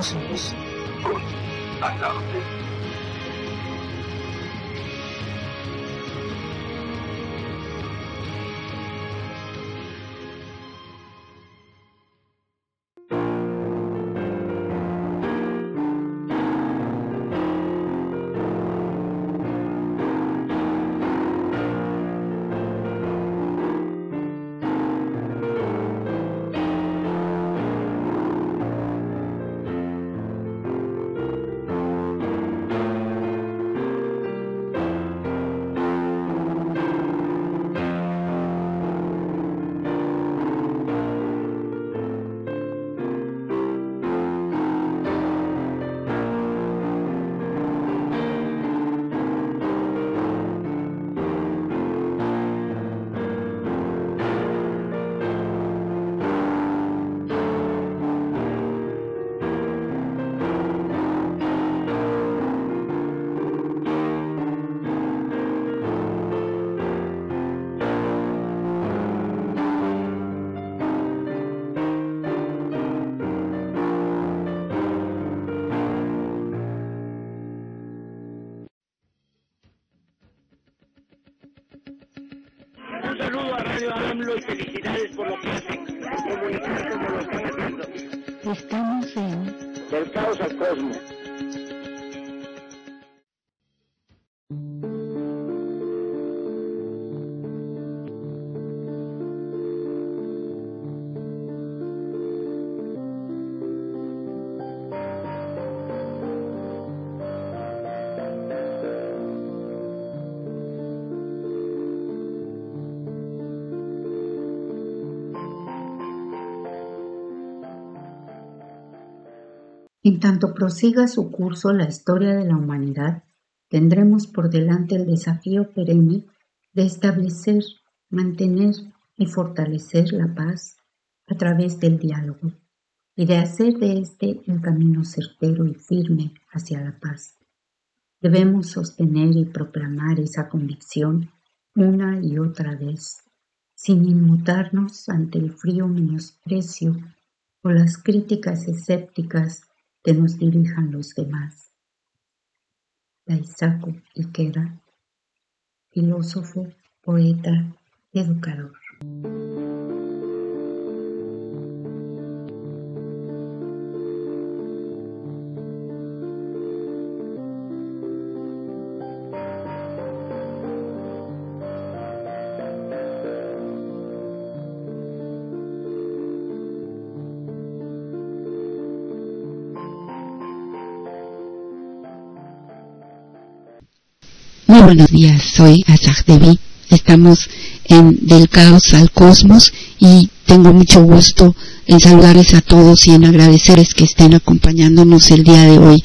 Außenlicht und ein Nachdenken. Cosmos. y felicidades por lo que hacen, comunicar como lo están haciendo. Estamos en... Del caos al cosmos. En tanto prosiga su curso la historia de la humanidad, tendremos por delante el desafío perenne de establecer, mantener y fortalecer la paz a través del diálogo y de hacer de este un camino certero y firme hacia la paz. Debemos sostener y proclamar esa convicción una y otra vez, sin inmutarnos ante el frío menosprecio o las críticas escépticas que nos dirijan los demás. Daisaku Ikeda, filósofo, poeta, educador. Buenos días, soy Azag Devi. Estamos en Del Caos al Cosmos y tengo mucho gusto en saludarles a todos y en agradecerles que estén acompañándonos el día de hoy.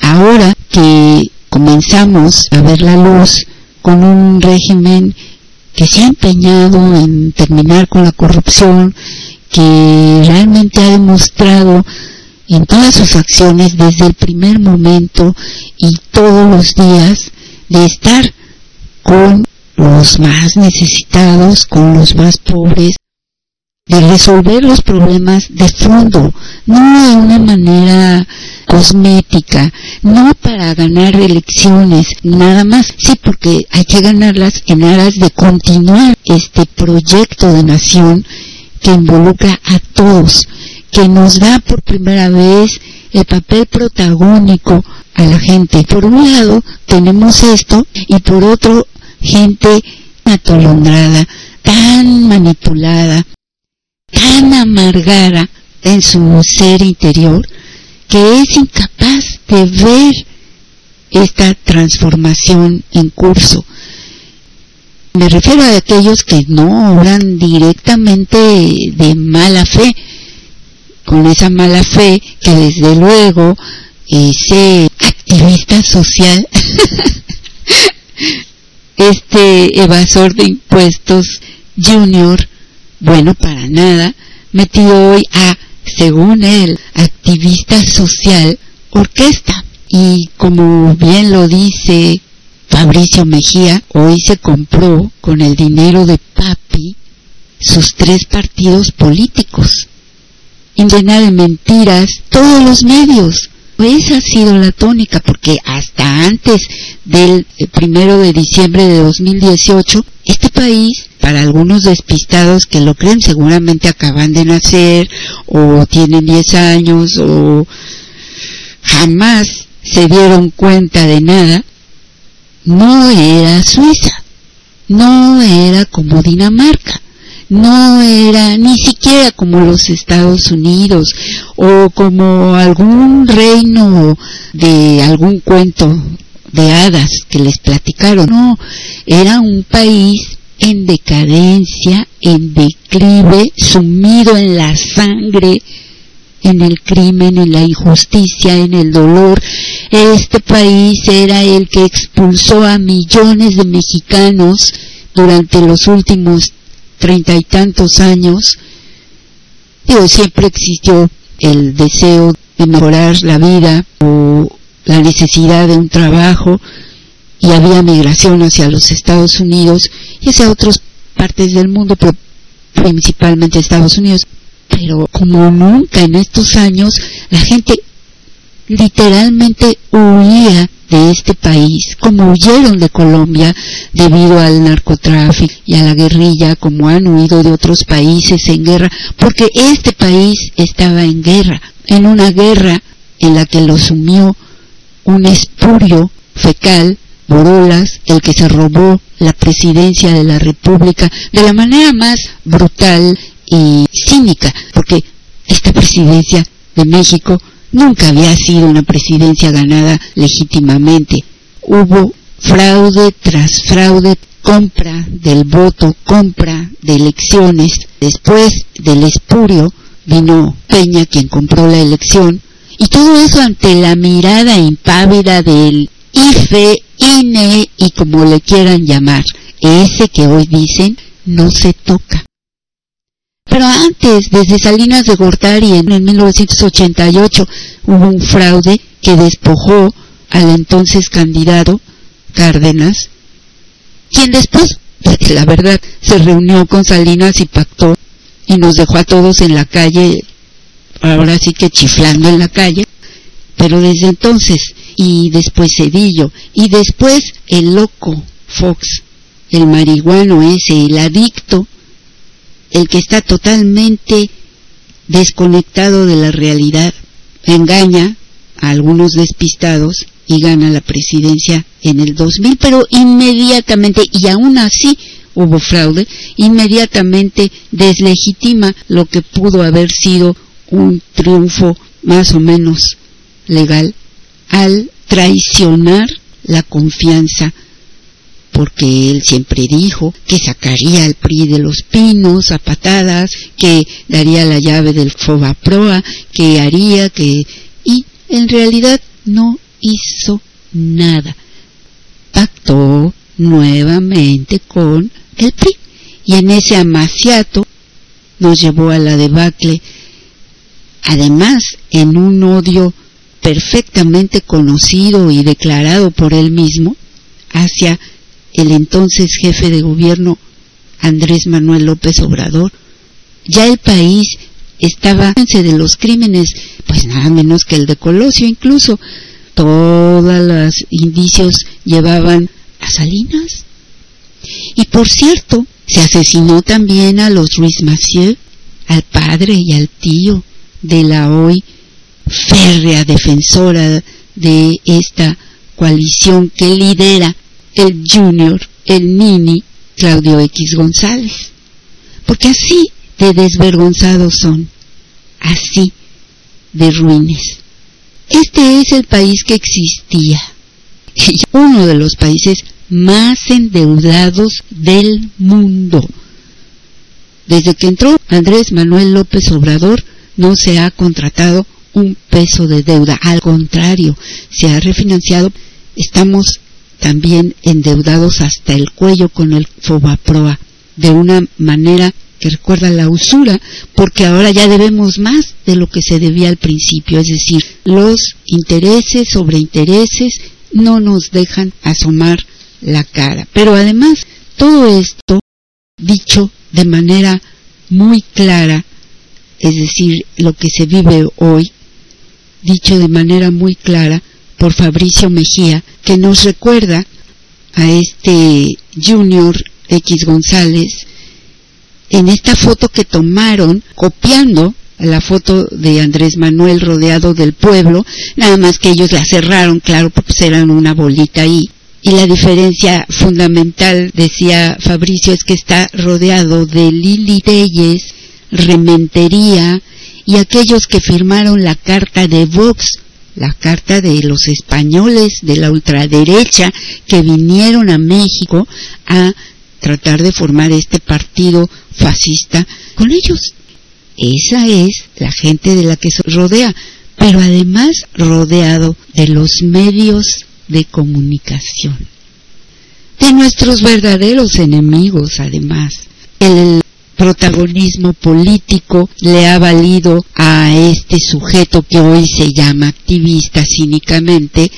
Ahora que comenzamos a ver la luz con un régimen que se ha empeñado en terminar con la corrupción, que realmente ha demostrado en todas sus acciones desde el primer momento y todos los días de estar con los más necesitados, con los más pobres, de resolver los problemas de fondo, no de una manera cosmética, no para ganar elecciones, nada más, sí, porque hay que ganarlas en aras de continuar este proyecto de nación que involucra a todos, que nos da por primera vez el papel protagónico a la gente. Por un lado tenemos esto y por otro gente atolondrada, tan manipulada, tan amargada en su ser interior que es incapaz de ver esta transformación en curso. Me refiero a aquellos que no obran directamente de mala fe, con esa mala fe que desde luego ese activista social, este evasor de impuestos junior, bueno, para nada, metido hoy a, según él, activista social, orquesta. Y como bien lo dice Fabricio Mejía, hoy se compró con el dinero de Papi sus tres partidos políticos llena de mentiras todos los medios. Esa ha sido la tónica, porque hasta antes del eh, primero de diciembre de 2018, este país, para algunos despistados que lo creen, seguramente acaban de nacer o tienen 10 años o jamás se dieron cuenta de nada, no era Suiza, no era como Dinamarca no era ni siquiera como los Estados Unidos o como algún reino de algún cuento de hadas que les platicaron. No, era un país en decadencia, en declive, sumido en la sangre, en el crimen, en la injusticia, en el dolor. Este país era el que expulsó a millones de mexicanos durante los últimos treinta y tantos años, digo, siempre existió el deseo de mejorar la vida o la necesidad de un trabajo y había migración hacia los Estados Unidos y hacia otras partes del mundo, pero principalmente Estados Unidos. Pero como nunca en estos años, la gente literalmente huía de este país, como huyeron de Colombia debido al narcotráfico y a la guerrilla, como han huido de otros países en guerra, porque este país estaba en guerra, en una guerra en la que lo sumió un espurio fecal, Borolas, el que se robó la presidencia de la República de la manera más brutal y cínica, porque esta presidencia de México nunca había sido una presidencia ganada legítimamente. Hubo fraude tras fraude, compra del voto, compra de elecciones. Después del espurio vino Peña quien compró la elección y todo eso ante la mirada impávida del IFE, INE y como le quieran llamar, ese que hoy dicen no se toca. Pero antes, desde Salinas de Gortari en, 1988, hubo un fraude que despojó al entonces candidato Cárdenas, quien después, la verdad, se reunió con Salinas y pactó y nos dejó a todos en la calle, ahora sí que chiflando en la calle, pero desde entonces, y después Cedillo, y después el loco Fox, el marihuano ese, el adicto, el que está totalmente desconectado de la realidad, engaña a algunos despistados y gana la presidencia en el 2000, pero inmediatamente, y aún así hubo fraude, inmediatamente deslegitima lo que pudo haber sido un triunfo más o menos legal al traicionar la confianza porque él siempre dijo que sacaría al PRI de los pinos a patadas, que daría la llave del Fobaproa, que haría, que... y en realidad no hizo nada. Pactó nuevamente con el PRI y en ese amaciato nos llevó a la debacle, además en un odio perfectamente conocido y declarado por él mismo hacia el entonces jefe de gobierno Andrés Manuel López Obrador. Ya el país estaba de los crímenes, pues nada menos que el de Colosio, incluso todos los indicios llevaban a Salinas. Y por cierto, se asesinó también a los Ruiz Massieu, al padre y al tío de la hoy férrea defensora de esta coalición que lidera el Junior, el Nini, Claudio X González. Porque así de desvergonzados son, así de ruines. Este es el país que existía, y uno de los países más endeudados del mundo. Desde que entró Andrés Manuel López Obrador, no se ha contratado un peso de deuda, al contrario, se ha refinanciado. Estamos también endeudados hasta el cuello con el Fobaproa, de una manera que recuerda la usura, porque ahora ya debemos más de lo que se debía al principio, es decir, los intereses sobre intereses no nos dejan asomar la cara. Pero además, todo esto, dicho de manera muy clara, es decir, lo que se vive hoy, dicho de manera muy clara por Fabricio Mejía, que nos recuerda a este Junior X González en esta foto que tomaron copiando la foto de Andrés Manuel rodeado del pueblo, nada más que ellos la cerraron, claro, porque pues eran una bolita ahí. Y la diferencia fundamental, decía Fabricio, es que está rodeado de Lili Telles, Rementería y aquellos que firmaron la carta de Vox, la carta de los españoles de la ultraderecha que vinieron a México a tratar de formar este partido fascista con ellos. Esa es la gente de la que se rodea, pero además rodeado de los medios de comunicación, de nuestros verdaderos enemigos además. Protagonismo político le ha valido a este sujeto que hoy se llama activista cínicamente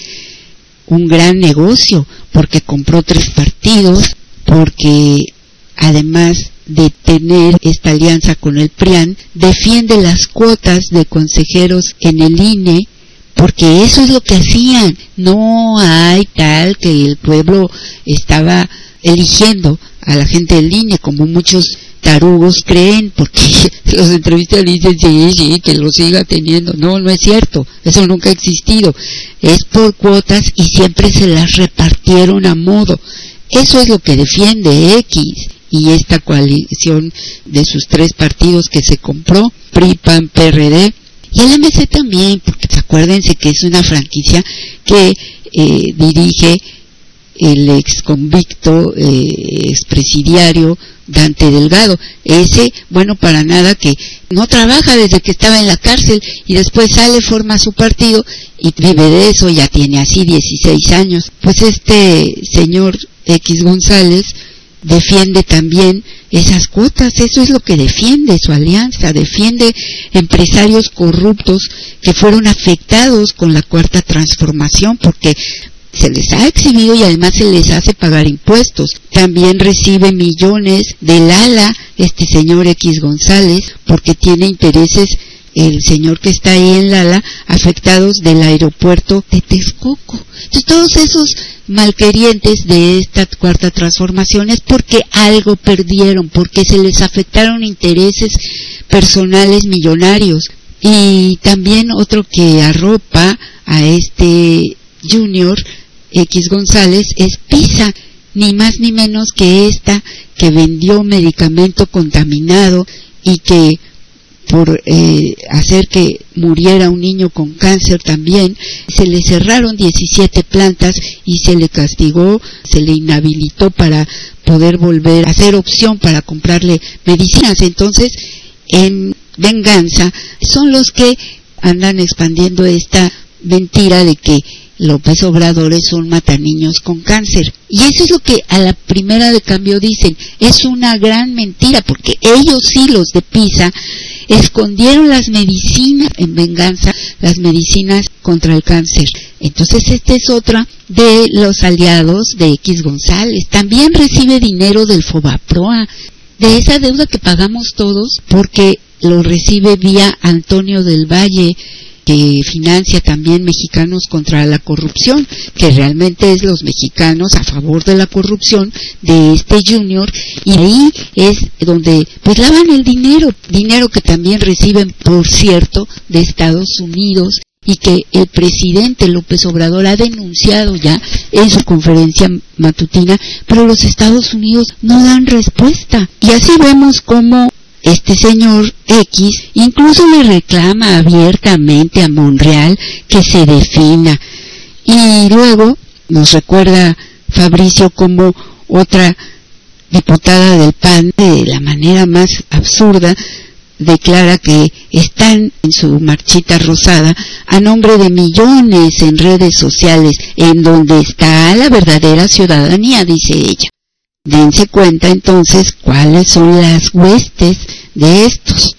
un gran negocio porque compró tres partidos, porque además de tener esta alianza con el PRIAN, defiende las cuotas de consejeros en el INE, porque eso es lo que hacían. No hay tal que el pueblo estaba eligiendo a la gente del INE, como muchos tarugos creen, porque los entrevistas dicen, que lo siga teniendo. No, no es cierto, eso nunca ha existido. Es por cuotas y siempre se las repartieron a modo. Eso es lo que defiende X y esta coalición de sus tres partidos que se compró, PRI, PAN, PRD, y el MC también, porque acuérdense que es una franquicia que eh, dirige el ex convicto, eh, expresidiario Dante Delgado. Ese, bueno, para nada que no trabaja desde que estaba en la cárcel y después sale, forma su partido y vive de eso, ya tiene así 16 años. Pues este señor X González defiende también esas cuotas, eso es lo que defiende su alianza, defiende empresarios corruptos que fueron afectados con la cuarta transformación porque se les ha exhibido y además se les hace pagar impuestos. También recibe millones del ALA, este señor X González, porque tiene intereses el señor que está ahí en Lala, afectados del aeropuerto de Texcoco. Entonces, todos esos malquerientes de esta cuarta transformación es porque algo perdieron, porque se les afectaron intereses personales millonarios. Y también otro que arropa a este Junior X González es Pisa, ni más ni menos que esta que vendió medicamento contaminado y que por eh, hacer que muriera un niño con cáncer también, se le cerraron 17 plantas y se le castigó, se le inhabilitó para poder volver a hacer opción para comprarle medicinas. Entonces, en venganza, son los que andan expandiendo esta mentira de que López Obrador es un mataniños con cáncer. Y eso es lo que a la primera de cambio dicen. Es una gran mentira porque ellos sí, los de Pisa, escondieron las medicinas en venganza, las medicinas contra el cáncer. Entonces esta es otra de los aliados de X González. También recibe dinero del Fobaproa, de esa deuda que pagamos todos porque lo recibe vía Antonio del Valle, que financia también mexicanos contra la corrupción, que realmente es los mexicanos a favor de la corrupción de este junior y ahí es donde pues lavan el dinero, dinero que también reciben por cierto de Estados Unidos y que el presidente López Obrador ha denunciado ya en su conferencia matutina, pero los Estados Unidos no dan respuesta. Y así vemos cómo este señor X incluso le reclama abiertamente a Monreal que se defina. Y luego nos recuerda Fabricio como otra diputada del PAN de la manera más absurda declara que están en su marchita rosada a nombre de millones en redes sociales en donde está la verdadera ciudadanía, dice ella. Dense cuenta entonces cuáles son las huestes de estos.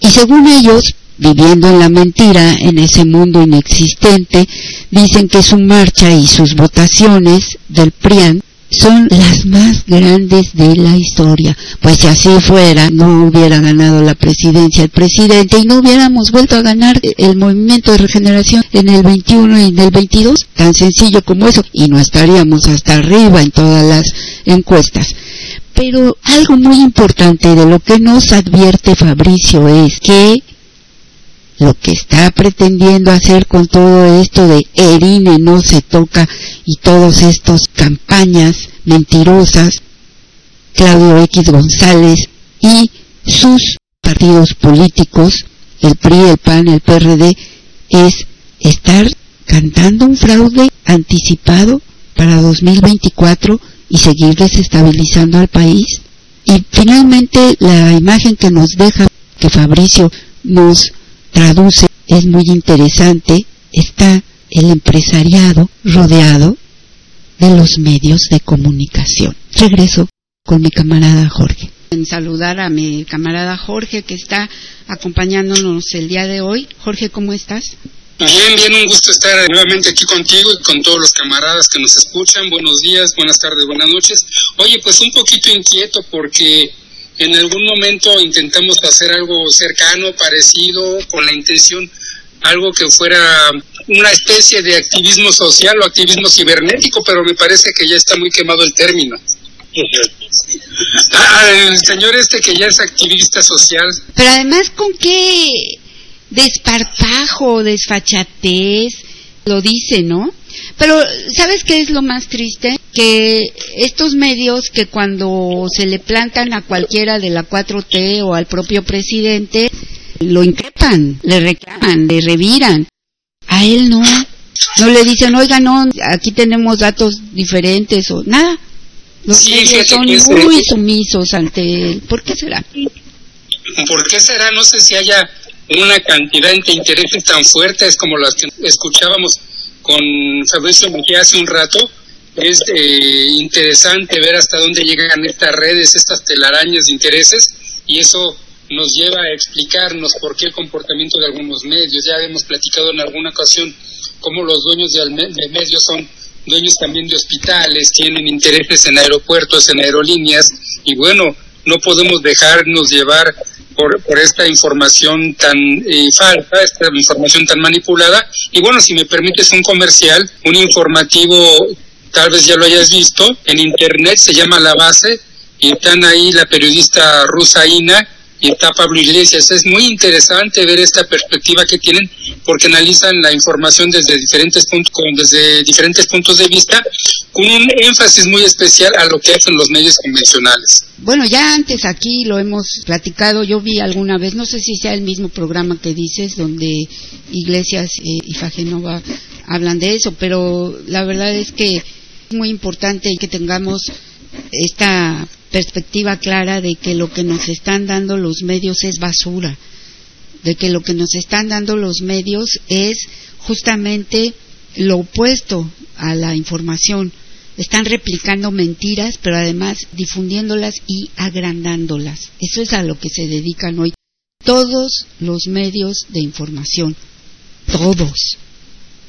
Y según ellos, viviendo en la mentira, en ese mundo inexistente, dicen que su marcha y sus votaciones del PRIAN son las más grandes de la historia. Pues si así fuera, no hubiera ganado la presidencia el presidente y no hubiéramos vuelto a ganar el movimiento de regeneración en el 21 y en el 22, tan sencillo como eso, y no estaríamos hasta arriba en todas las encuestas. Pero algo muy importante de lo que nos advierte Fabricio es que lo que está pretendiendo hacer con todo esto de Erine no se toca y todas estas campañas mentirosas, Claudio X González y sus partidos políticos, el PRI, el PAN, el PRD, es estar cantando un fraude anticipado para 2024 y seguir desestabilizando al país. Y finalmente la imagen que nos deja, que Fabricio nos traduce, es muy interesante, está el empresariado rodeado de los medios de comunicación. Regreso con mi camarada Jorge. En saludar a mi camarada Jorge que está acompañándonos el día de hoy. Jorge, ¿cómo estás? Bien, bien, un gusto estar nuevamente aquí contigo y con todos los camaradas que nos escuchan. Buenos días, buenas tardes, buenas noches. Oye, pues un poquito inquieto porque en algún momento intentamos hacer algo cercano, parecido, con la intención, algo que fuera una especie de activismo social o activismo cibernético, pero me parece que ya está muy quemado el término. Ah, el señor este que ya es activista social. Pero además, ¿con qué desparpajo, desfachatez lo dice, no? Pero, ¿sabes qué es lo más triste? Que estos medios que cuando se le plantan a cualquiera de la 4T o al propio presidente, lo increpan, le reclaman, le reviran. A él no. No le dicen, oiga, no, aquí tenemos datos diferentes o nada. Los medios son muy sumisos ante él. ¿Por qué será? ¿Por qué será? No sé si haya una cantidad de intereses tan fuertes como las que escuchábamos con Fabricio Mejía hace un rato. Es eh, interesante ver hasta dónde llegan estas redes, estas telarañas de intereses, y eso nos lleva a explicarnos por qué el comportamiento de algunos medios. Ya hemos platicado en alguna ocasión cómo los dueños de medios son dueños también de hospitales, tienen intereses en aeropuertos, en aerolíneas, y bueno, no podemos dejarnos llevar por, por esta información tan eh, falsa, esta información tan manipulada. Y bueno, si me permites un comercial, un informativo, tal vez ya lo hayas visto, en internet se llama La Base, y están ahí la periodista rusa Ina y está Pablo Iglesias. Es muy interesante ver esta perspectiva que tienen porque analizan la información desde diferentes puntos, desde diferentes puntos de vista, con un énfasis muy especial a lo que hacen los medios convencionales. Bueno, ya antes aquí lo hemos platicado, yo vi alguna vez, no sé si sea el mismo programa que dices, donde Iglesias eh, y Fagenova hablan de eso, pero la verdad es que es muy importante que tengamos esta perspectiva clara de que lo que nos están dando los medios es basura, de que lo que nos están dando los medios es justamente lo opuesto a la información. Están replicando mentiras, pero además difundiéndolas y agrandándolas. Eso es a lo que se dedican hoy todos los medios de información. Todos.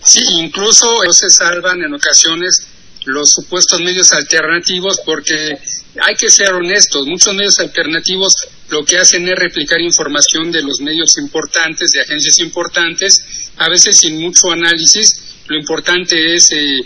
Sí, incluso se salvan en ocasiones los supuestos medios alternativos porque hay que ser honestos, muchos medios alternativos lo que hacen es replicar información de los medios importantes, de agencias importantes, a veces sin mucho análisis. Lo importante es eh,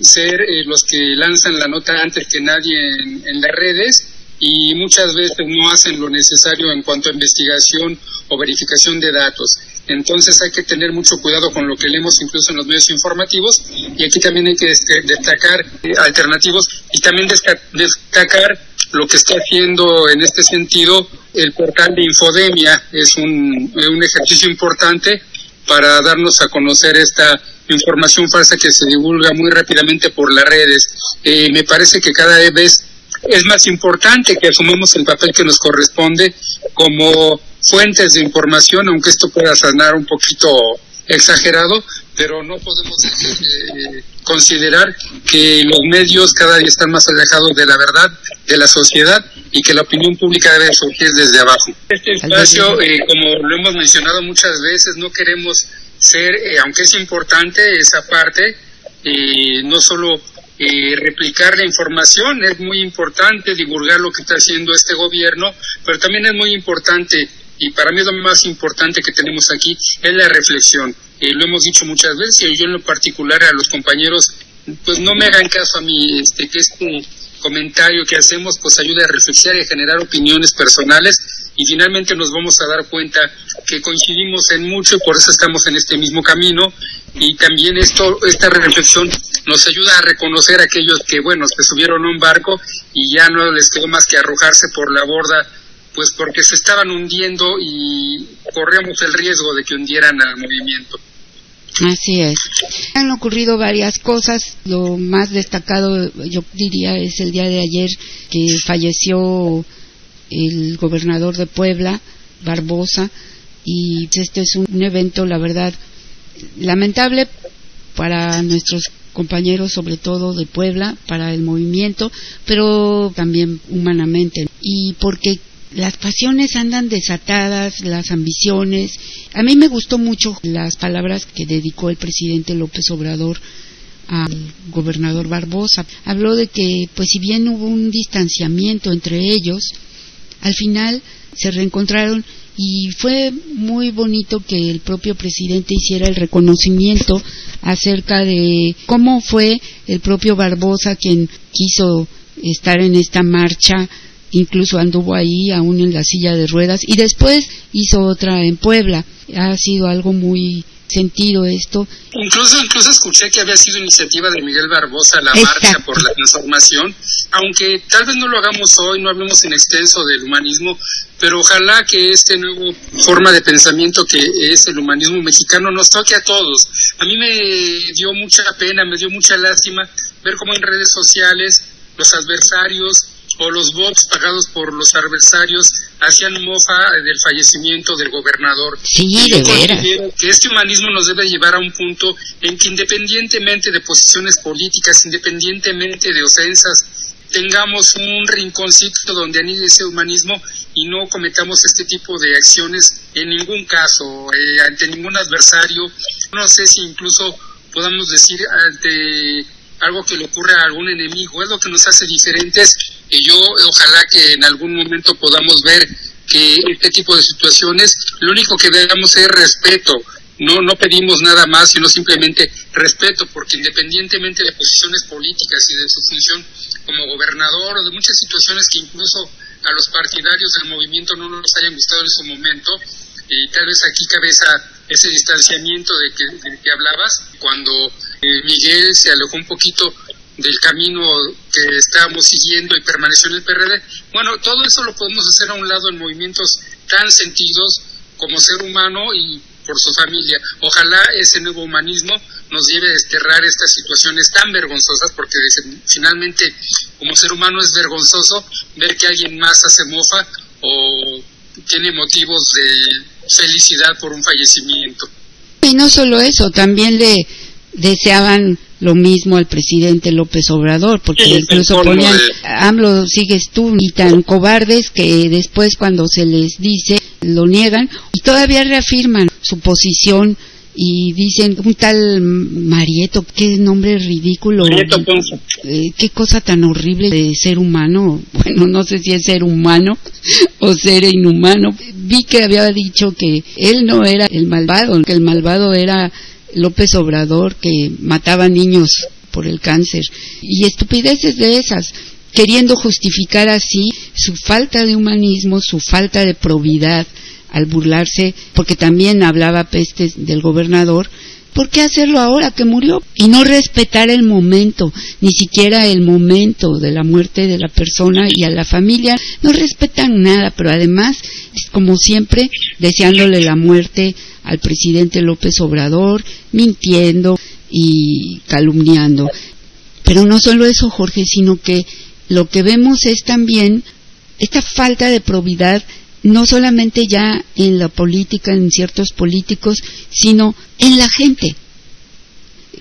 ser eh, los que lanzan la nota antes que nadie en, las redes y muchas veces no hacen lo necesario en cuanto a investigación o verificación de datos. Entonces hay que tener mucho cuidado con lo que leemos incluso en los medios informativos y aquí también hay que destacar eh, alternativos y también destacar lo que está haciendo en este sentido el portal de Infodemia. Es un, un ejercicio importante para darnos a conocer esta información falsa que se divulga muy rápidamente por las redes. Eh, me parece que cada vez es más importante que asumamos el papel que nos corresponde como fuentes de información, aunque esto pueda sonar un poquito exagerado, pero no podemos eh, considerar que los medios cada día están más alejados de la verdad, de la sociedad y que la opinión pública debe surgir desde abajo. Este espacio, eh, como lo hemos mencionado muchas veces, no queremos ser, eh, aunque es importante esa parte, no solo eh, replicar la información, es muy importante divulgar lo que está haciendo este gobierno, pero también es muy importante, y para mí es lo más importante que tenemos aquí, es la reflexión. Lo hemos dicho muchas veces, y yo en lo particular a los compañeros, pues no me hagan caso a mí, este, que este comentario que hacemos pues ayude a reflexionar y a generar opiniones personales y finalmente nos vamos a dar cuenta que coincidimos en mucho y por eso estamos en este mismo camino y también esto esta reflexión nos ayuda a reconocer a aquellos que bueno se subieron a un barco y ya no les quedó más que arrojarse por la borda pues porque se estaban hundiendo y corríamos el riesgo de que hundieran al movimiento. Así es. Han ocurrido varias cosas. Lo más destacado, yo diría, es el día de ayer que falleció el gobernador de Puebla, Barbosa, y este es un evento, la verdad, lamentable para nuestros compañeros, sobre todo de Puebla, para el movimiento, pero también humanamente. Y porque las pasiones andan desatadas, las ambiciones. A mí me gustó mucho las palabras que dedicó el presidente López Obrador al gobernador Barbosa. Habló de que, pues si bien hubo un distanciamiento entre ellos, al final se reencontraron y fue muy bonito que el propio presidente hiciera el reconocimiento acerca de cómo fue el propio Barbosa quien quiso estar en esta marcha, incluso anduvo ahí aún en la silla de ruedas y después hizo otra en Puebla. Ha sido algo muy sentido esto. Incluso, incluso escuché que había sido iniciativa de Miguel Barbosa la marcha por la transformación, aunque tal vez no lo hagamos hoy, no hablemos en extenso del humanismo, pero ojalá que este nuevo forma de pensamiento que es el humanismo mexicano nos toque a todos. A mí me dio mucha pena, me dio mucha lástima ver cómo en redes sociales los adversarios o los bots pagados por los adversarios hacían mofa del fallecimiento del gobernador. Sí, de veras. Que este humanismo nos debe llevar a un punto en que independientemente de posiciones políticas, independientemente de ofensas, tengamos un rinconcito donde anide ese humanismo y no cometamos este tipo de acciones en ningún caso, eh, ante ningún adversario. No sé si incluso podamos decir ante algo que le ocurra a algún enemigo, es lo que nos hace diferentes yo ojalá que en algún momento podamos ver que este tipo de situaciones, lo único que debemos es respeto, no, no pedimos nada más, sino simplemente respeto, porque independientemente de posiciones políticas y de su función como gobernador o de muchas situaciones que incluso a los partidarios del movimiento no nos hayan gustado en su momento, y tal vez aquí cabeza ese distanciamiento de que, de que hablabas, cuando eh, Miguel se alejó un poquito del camino que estábamos siguiendo y permaneció en el PRD. Bueno, todo eso lo podemos hacer a un lado en movimientos tan sentidos como ser humano y por su familia. Ojalá ese nuevo humanismo nos lleve a desterrar estas situaciones tan vergonzosas, porque finalmente como ser humano es vergonzoso ver que alguien más hace mofa o tiene motivos de felicidad por un fallecimiento. Y no solo eso, también le deseaban lo mismo al presidente López Obrador, porque incluso ponían, AMLO sigues tú, y tan cobardes que después cuando se les dice, lo niegan, y todavía reafirman su posición y dicen un tal Marieto, qué nombre ridículo, eh, qué cosa tan horrible de ser humano, bueno, no sé si es ser humano o ser inhumano. Vi que había dicho que él no era el malvado, que el malvado era López Obrador que mataba niños por el cáncer y estupideces de esas, queriendo justificar así su falta de humanismo, su falta de probidad al burlarse, porque también hablaba pestes del gobernador, ¿por qué hacerlo ahora que murió? Y no respetar el momento, ni siquiera el momento de la muerte de la persona y a la familia, no respetan nada, pero además, como siempre, deseándole la muerte al presidente López Obrador, mintiendo y calumniando. Pero no solo eso, Jorge, sino que lo que vemos es también esta falta de probidad no solamente ya en la política, en ciertos políticos, sino en la gente.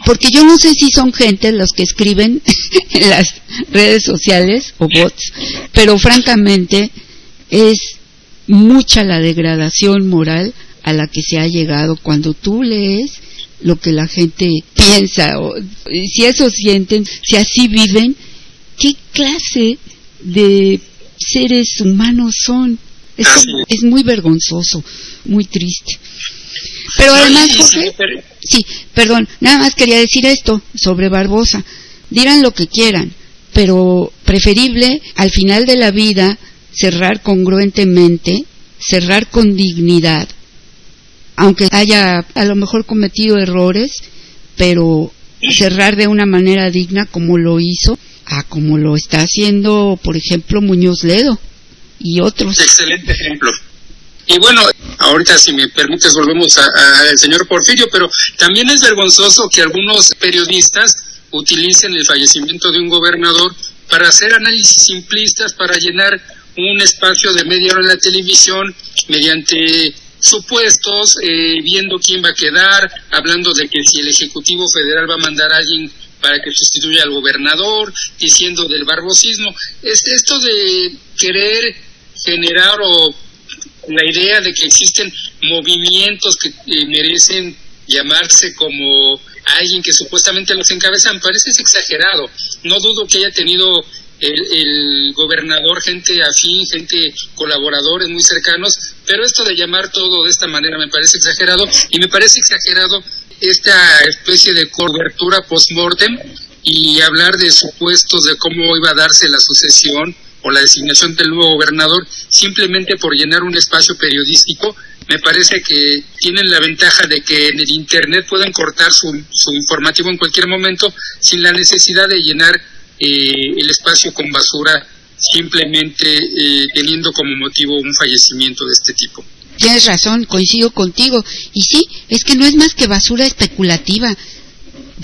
Porque yo no sé si son gente los que escriben en las redes sociales o bots, pero francamente es mucha la degradación moral a la que se ha llegado cuando tú lees lo que la gente piensa, o si eso sienten, si así viven, ¿qué clase de seres humanos son? Es, es muy vergonzoso, muy triste. Pero además, sí, perdón, nada más quería decir esto sobre Barbosa. Dirán lo que quieran, pero preferible al final de la vida cerrar congruentemente, cerrar con dignidad, aunque haya a lo mejor cometido errores, pero cerrar de una manera digna como lo hizo, a como lo está haciendo, por ejemplo, Muñoz Ledo y otros. Excelente ejemplo. Y bueno, ahorita si me permites volvemos al señor Porfirio, pero también es vergonzoso que algunos periodistas utilicen el fallecimiento de un gobernador para hacer análisis simplistas, para llenar un espacio de media hora en la televisión mediante supuestos, eh, viendo quién va a quedar, hablando de que si el Ejecutivo Federal va a mandar a alguien para que sustituya al gobernador, diciendo del barbosismo. Es esto de querer generar o la idea de que existen movimientos que eh, merecen llamarse como alguien que supuestamente los encabezan, parece exagerado. No dudo que haya tenido el, gobernador gente afín, gente colaboradores muy cercanos, pero esto de llamar todo de esta manera me parece exagerado y me parece exagerado esta especie de cobertura post-mortem y hablar de supuestos de cómo iba a darse la sucesión o la designación del nuevo gobernador simplemente por llenar un espacio periodístico, me parece que tienen la ventaja de que en el Internet pueden cortar su, su informativo en cualquier momento sin la necesidad de llenar eh, el espacio con basura simplemente eh, teniendo como motivo un fallecimiento de este tipo. Tienes razón, coincido contigo. Y sí, es que no es más que basura especulativa.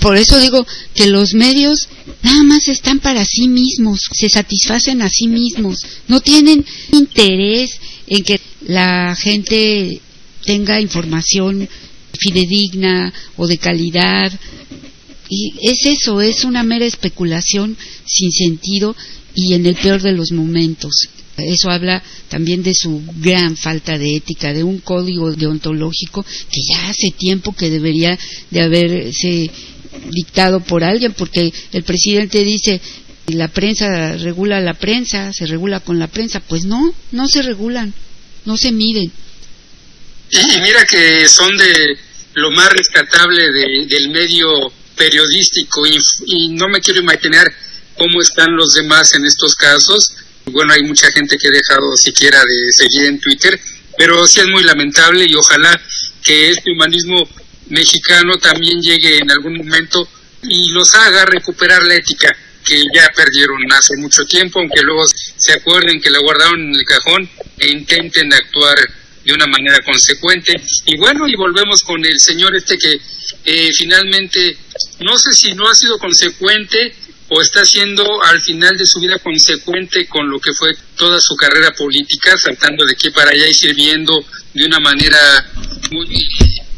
Por eso digo que los medios nada más están para sí mismos, se satisfacen a sí mismos, no tienen interés en que la gente tenga información fidedigna o de calidad. Y es eso, es una mera especulación sin sentido y en el peor de los momentos. Eso habla también de su gran falta de ética, de un código deontológico que ya hace tiempo que debería de haberse dictado por alguien, porque el presidente dice la prensa regula la prensa, se regula con la prensa, pues no, no se regulan, no se miden. Y, mira que son de lo más rescatable del medio periodístico y, no me quiero imaginar cómo están los demás en estos casos. Bueno, hay mucha gente que ha dejado siquiera de seguir en Twitter, pero sí es muy lamentable y ojalá que este humanismo mexicano también llegue en algún momento y los haga recuperar la ética que ya perdieron hace mucho tiempo, aunque luego se acuerden que la guardaron en el cajón e intenten actuar de una manera consecuente. Y bueno, y volvemos con el señor este que eh, finalmente, no sé si no ha sido consecuente o está siendo al final de su vida consecuente con lo que fue toda su carrera política, saltando de aquí para allá y sirviendo de una manera muy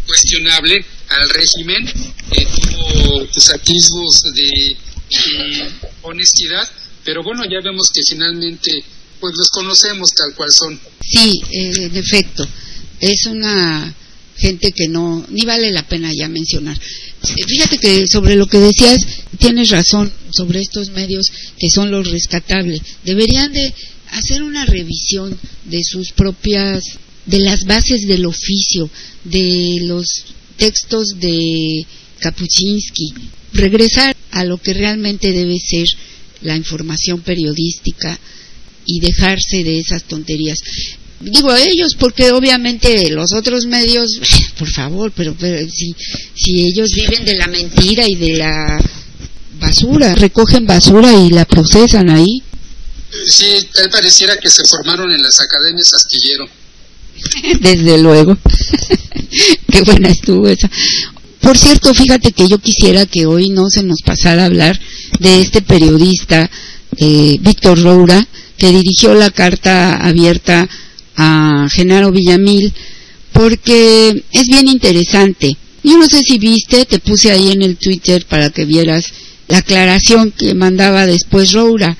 cuestionable al régimen, eh, tuvo sus atisbos de honestidad, pero bueno, ya vemos que finalmente pues los conocemos tal cual son. Sí, eh, en efecto, es una gente que no, ni vale la pena ya mencionar. Fíjate que sobre lo que decías, tienes razón sobre estos medios que son los rescatables. Deberían de hacer una revisión de sus propias, de las bases del oficio, de los textos de Kapuczynski, regresar a lo que realmente debe ser la información periodística y dejarse de esas tonterías. Digo a ellos porque obviamente los otros medios, por favor, pero, si, si ellos viven de la mentira y de la basura, recogen basura y la procesan ahí. Sí, tal pareciera que se formaron en las academias astillero. Desde luego. Qué buena estuvo esa. Por cierto, fíjate que yo quisiera que hoy no se nos pasara a hablar de este periodista, eh, Víctor Roura, que dirigió la carta abierta a Genaro Villamil, porque es bien interesante. Yo no sé si viste, te puse ahí en el Twitter para que vieras la aclaración que mandaba después Roura,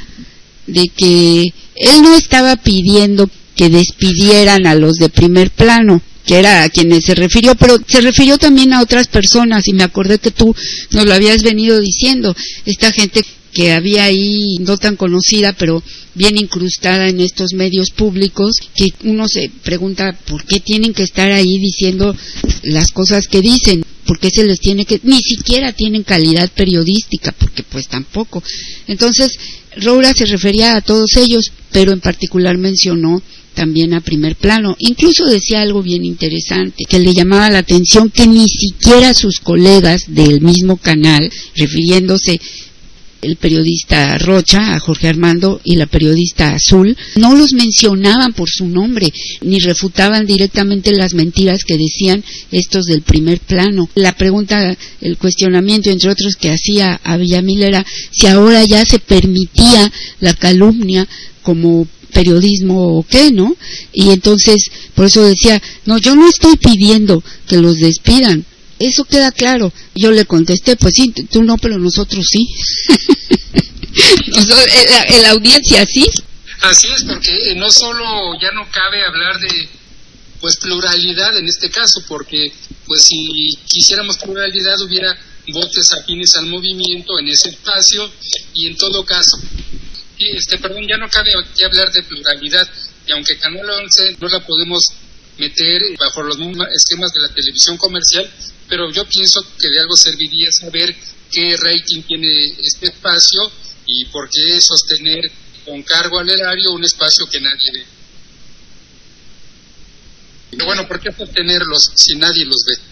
de que él no estaba pidiendo que despidieran a los de primer plano que era a quienes se refirió, pero se refirió también a otras personas y me acordé que tú nos lo habías venido diciendo, esta gente que había ahí no tan conocida, pero bien incrustada en estos medios públicos, que uno se pregunta por qué tienen que estar ahí diciendo las cosas que dicen, por qué se les tiene que, ni siquiera tienen calidad periodística, porque pues tampoco. Entonces, Roura se refería a todos ellos, pero en particular mencionó también a primer plano. Incluso decía algo bien interesante, que le llamaba la atención que ni siquiera sus colegas del mismo canal, refiriéndose el periodista Rocha, a Jorge Armando, y la periodista Azul, no los mencionaban por su nombre, ni refutaban directamente las mentiras que decían estos del primer plano. La pregunta, el cuestionamiento, entre otros, que hacía a Villamil era si ahora ya se permitía la calumnia como periodismo o qué, ¿no? Y entonces, por eso decía, no, yo no estoy pidiendo que los despidan, eso queda claro. Yo le contesté, pues sí, tú no, pero nosotros sí. en la audiencia sí. Así es, porque no solo ya no cabe hablar de pues pluralidad en este caso, porque pues si quisiéramos pluralidad hubiera votos afines al movimiento en ese espacio y en todo caso, este perdón, ya no cabe aquí hablar de pluralidad y aunque Canal 11 no la podemos meter bajo los mismos esquemas de la televisión comercial, pero yo pienso que de algo serviría saber qué rating tiene este espacio y por qué sostener con cargo al erario un espacio que nadie ve. Pero bueno, ¿por qué sostenerlos si nadie los ve?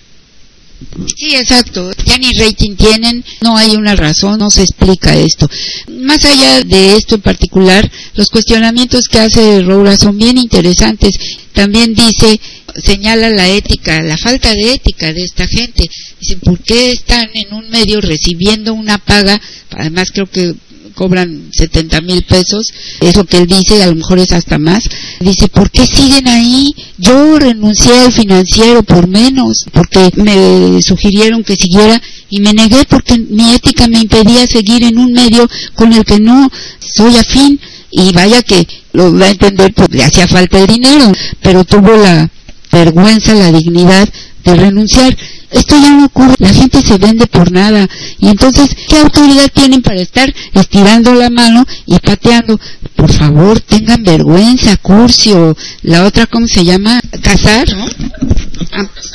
Sí, exacto. Ya ni rating tienen, no hay una razón, no se explica esto. Más allá de esto en particular, los cuestionamientos que hace Roura son bien interesantes. También dice señala la ética, la falta de ética de esta gente. Dicen, ¿por qué están en un medio recibiendo una paga? Además creo que cobran 70 mil pesos, es lo que él dice, a lo mejor es hasta más. Dice, ¿por qué siguen ahí? Yo renuncié al financiero por menos, porque me sugirieron que siguiera y me negué porque mi ética me impedía seguir en un medio con el que no soy afín. Y vaya que lo va a entender, pues le hacía falta el dinero, pero tuvo la vergüenza, la dignidad de renunciar. Esto ya no ocurre, la gente se vende por nada. Y entonces, ¿qué autoridad tienen para estar estirando la mano y pateando? Por favor, tengan vergüenza, Curcio. La otra, ¿cómo se llama? Casar,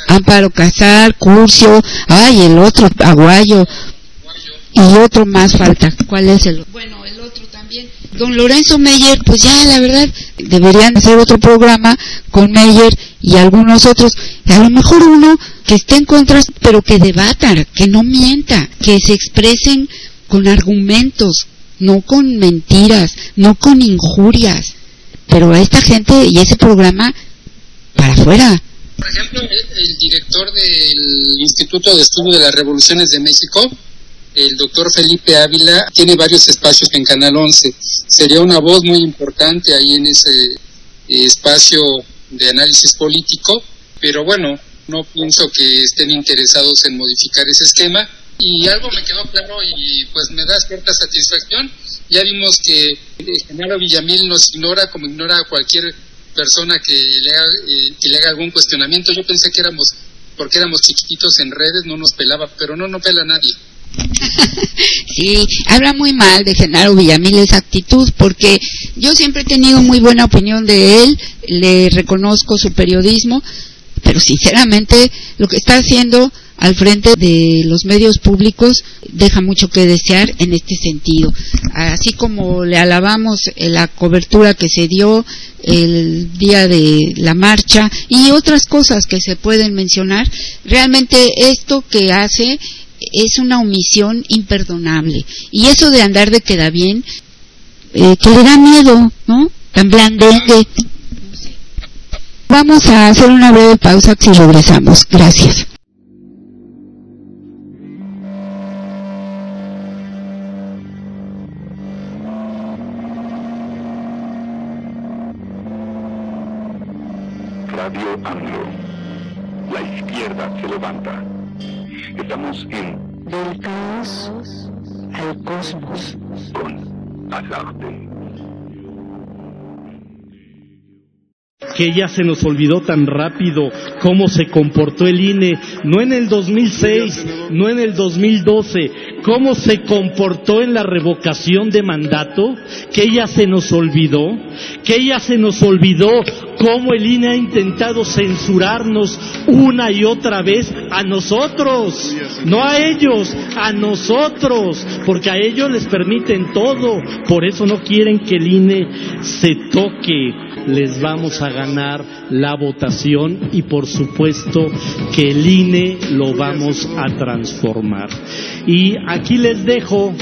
Amparo Casar, Curcio. Ay, el otro, Aguayo. Y otro más falta. ¿Cuál es el? Bueno, el otro también. Don Lorenzo Meyer, pues ya, la verdad, deberían hacer otro programa con Meyer y algunos otros, a lo mejor uno que esté en contra, pero que debatan, que no mienta, que se expresen con argumentos, no con mentiras, no con injurias. Pero a esta gente y ese programa, para afuera. Por ejemplo, el, director del Instituto de Estudio de las Revoluciones de México, el doctor Felipe Ávila, tiene varios espacios en Canal 11. Sería una voz muy importante ahí en ese espacio de análisis político, pero bueno, no pienso que estén interesados en modificar ese esquema. Y algo me quedó claro y pues me da cierta satisfacción. Ya vimos que Genaro Villamil nos ignora como ignora a cualquier persona que le, haga, eh, que le haga algún cuestionamiento. Yo pensé que éramos, porque éramos chiquititos en redes, no nos pelaba, pero no, no pela nadie. sí, habla muy mal de Genaro Villamil esa actitud, porque yo siempre he tenido muy buena opinión de él, le reconozco su periodismo, pero sinceramente lo que está haciendo al frente de los medios públicos deja mucho que desear en este sentido. Así como le alabamos la cobertura que se dio el día de la marcha y otras cosas que se pueden mencionar, realmente esto que hace es una omisión imperdonable. Y eso de andar de queda bien, eh, que le da miedo, ¿no? Tan blandengue. Vamos a hacer una breve pausa si regresamos. Gracias. Que ya se nos olvidó tan rápido cómo se comportó el INE, no en el 2006, no en el 2012, cómo se comportó en la revocación de mandato, que ya se nos olvidó, que ya se nos olvidó cómo el INE ha intentado censurarnos una y otra vez a nosotros, no a ellos, a nosotros, porque a ellos les permiten todo, por eso no quieren que el INE se toque, les vamos a ganar la votación y por supuesto que el INE lo vamos a transformar. Y aquí les dejo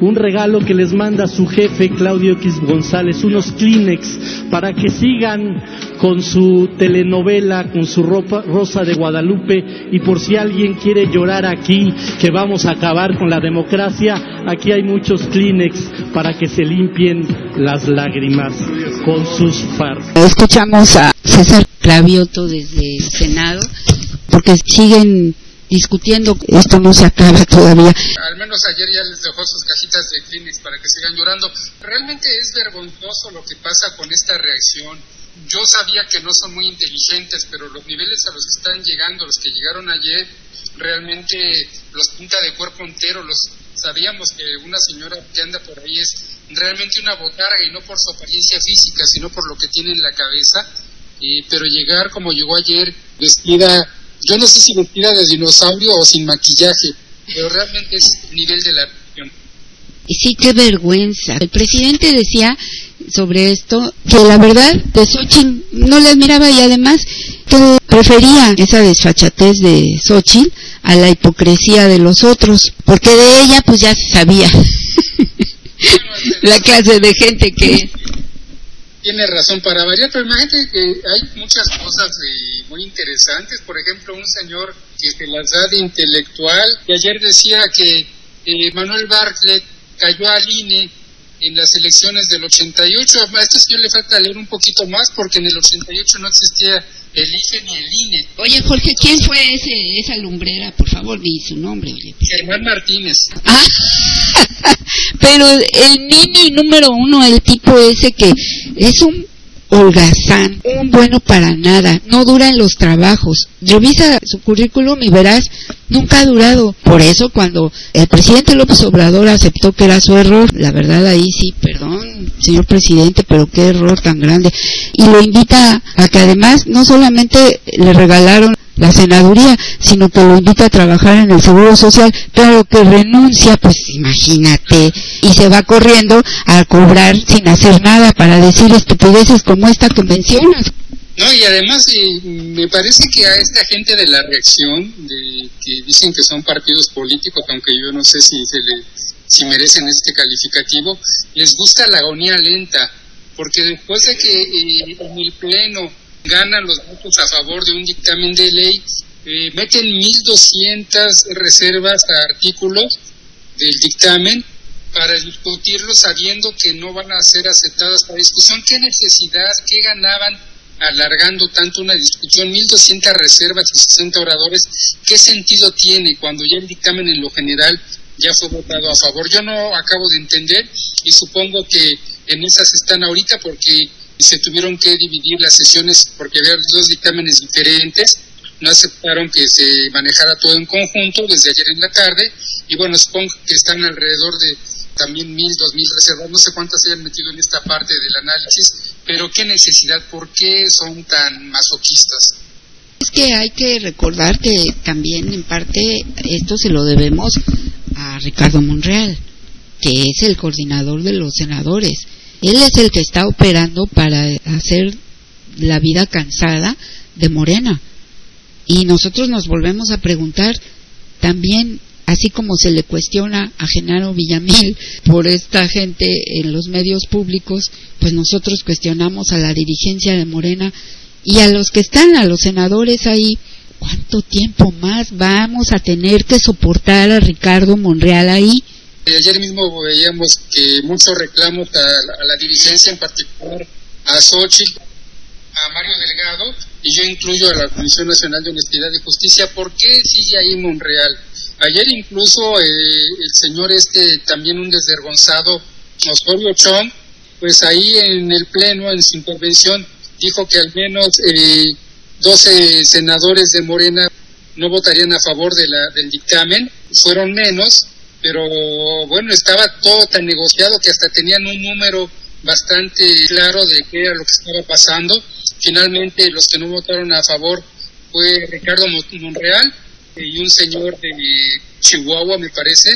un regalo que les manda su jefe Claudio X González, unos Kleenex, para que sigan con su telenovela, con su ropa, Rosa de Guadalupe, y por si alguien quiere llorar aquí, que vamos a acabar con la democracia, aquí hay muchos Kleenex para que se limpien las lágrimas con sus fardos. Escuchamos a César Clavioto desde el Senado, porque siguen discutiendo, esto no se acaba todavía. Al menos ayer ya les dejó sus cajitas de Kleenex para que sigan llorando. Realmente es vergonzoso lo que pasa con esta reacción. Yo sabía que no son muy inteligentes, pero los niveles a los que están llegando, los que llegaron ayer, realmente los punta de cuerpo entero. Los sabíamos que una señora que anda por ahí es realmente una botarga y no por su apariencia física, sino por lo que tiene en la cabeza. Y, pero llegar como llegó ayer, vestida yo no sé si vestida de dinosaurio o sin maquillaje, pero realmente es el nivel de la reacción. Sí, qué vergüenza. El presidente decía sobre esto que la verdad de Xochitl no le admiraba y además que prefería esa desfachatez de Xochitl a la hipocresía de los otros, porque de ella pues ya se sabía la clase de gente que tiene razón para variar, pero imagínate que hay muchas cosas muy interesantes. Por ejemplo, un señor que se las da de intelectual, que ayer decía que eh, Manuel Bartlett cayó al INE en las elecciones del 88. A este señor le falta leer un poquito más porque en el 88 no existía el IFE ni el INE. Oye, Jorge, ¿quién fue ese, esa lumbrera? Por favor, di su nombre. Germán Martínez. Ah, pero el Nini número uno, el tipo ese que es un holgazán, un bueno para nada, no dura en los trabajos. Revisa su currículum y verás, nunca ha durado. Por eso cuando el presidente López Obrador aceptó que era su error, la verdad ahí sí, perdón, señor presidente, pero qué error tan grande. Y lo invita a que además no solamente le regalaron la senaduría, sino que lo invita a trabajar en el Seguro Social, claro que renuncia, pues imagínate, y se va corriendo a cobrar sin hacer nada para decir estupideces como esta que. No, y además eh, me parece que a esta gente de la reacción, de, que dicen que son partidos políticos, aunque yo no sé si, se le, si merecen este calificativo, les gusta la agonía lenta, porque después de que eh, en el Pleno ganan los votos a favor de un dictamen de ley, eh, meten 1.200 reservas a artículos del dictamen para discutirlo sabiendo que no van a ser aceptadas para discusión. ¿Qué necesidad, qué ganaban alargando tanto una discusión? 1.200 reservas y 60 oradores, ¿qué sentido tiene cuando ya el dictamen en lo general ya fue votado a favor? Yo no acabo de entender y supongo que en esas están ahorita porque se tuvieron que dividir las sesiones porque había dos dictámenes diferentes, no aceptaron que se manejara todo en conjunto desde ayer en la tarde. Y bueno, supongo que están alrededor de también mil, dos mil reservas, no sé cuántas se hayan metido en esta parte del análisis, pero qué necesidad, ¿por qué son tan masoquistas? Es que hay que recordar que también en parte esto se lo debemos a Ricardo Monreal, que es el coordinador de los senadores él es el que está operando para hacer la vida cansada de Morena. Y nosotros nos volvemos a preguntar también, así como se le cuestiona a Genaro Villamil por esta gente en los medios públicos, pues nosotros cuestionamos a la dirigencia de Morena y a los que están, a los senadores ahí, ¿cuánto tiempo más vamos a tener que soportar a Ricardo Monreal ahí? Ayer mismo veíamos que muchos reclamos a, la dirigencia, en particular a Xochitl, a Mario Delgado, y yo incluyo a la Comisión Nacional de Honestidad y Justicia. ¿Por qué sigue ahí Monreal? Ayer incluso eh, el señor este, también un desvergonzado, Osorio Chong, pues ahí en el Pleno, en su intervención, dijo que al menos eh, 12 senadores de Morena no votarían a favor de la, del dictamen, fueron menos, pero bueno, estaba todo tan negociado que hasta tenían un número bastante claro de qué era lo que estaba pasando. Finalmente los que no votaron a favor fue Ricardo Monreal y un señor de Chihuahua, me parece,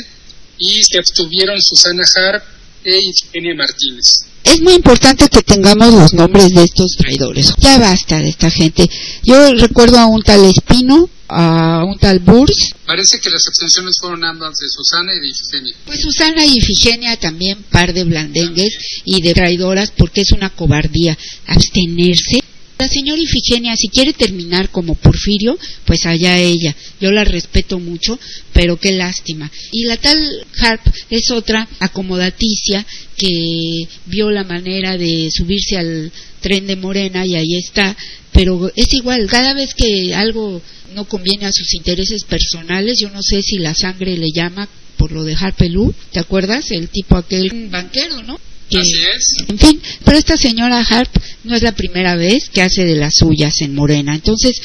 y se abstuvieron Susana Harp e Ifigenia Martínez. Es muy importante que tengamos los nombres de estos traidores. Ya basta de esta gente. Yo recuerdo a un tal Espino, a un tal Burs. Parece que las abstenciones fueron ambas de Susana y de Ifigenia. Pues Susana y Ifigenia también par de blandengues y de traidoras porque es una cobardía abstenerse la señora Ifigenia, si quiere terminar como Porfirio, pues allá ella. Yo la respeto mucho, pero qué lástima. Y la tal Harp es otra acomodaticia que vio la manera de subirse al tren de Morena y ahí está. Pero es igual, cada vez que algo no conviene a sus intereses personales, yo no sé si la sangre le llama por lo de Harpelú, ¿te acuerdas? El tipo aquel banquero, ¿no? Así es. En fin, pero esta señora Harp no es la primera vez que hace de las suyas en Morena. Entonces,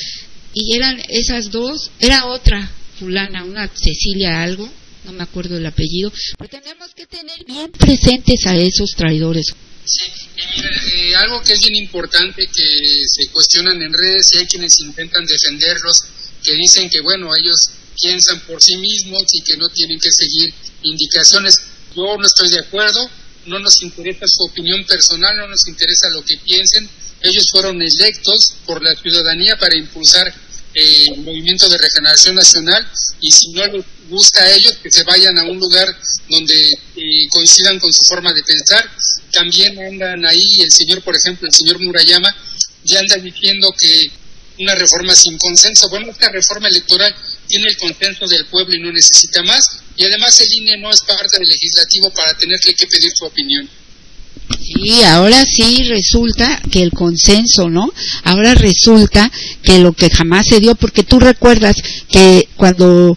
y eran esas dos, era otra fulana, una Cecilia algo, no me acuerdo el apellido, pero tenemos que tener bien presentes a esos traidores. Sí, y mira, eh, algo que es bien importante que se cuestionan en redes y hay quienes intentan defenderlos, que dicen que bueno, ellos piensan por sí mismos y que no tienen que seguir indicaciones. Yo no estoy de acuerdo, no nos interesa su opinión personal, no nos interesa lo que piensen. Ellos fueron electos por la ciudadanía para impulsar eh, el movimiento de regeneración nacional y si no les gusta a ellos, que se vayan a un lugar donde eh, coincidan con su forma de pensar. También andan ahí el señor, por ejemplo, el señor Murayama, ya anda diciendo que una reforma sin consenso. Bueno, esta reforma electoral tiene el consenso del pueblo y no necesita más. Y además el INE no es parte del legislativo para tenerle que pedir su opinión. Sí, ahora sí resulta que el consenso, ¿no? Ahora resulta que lo que jamás se dio, porque tú recuerdas que cuando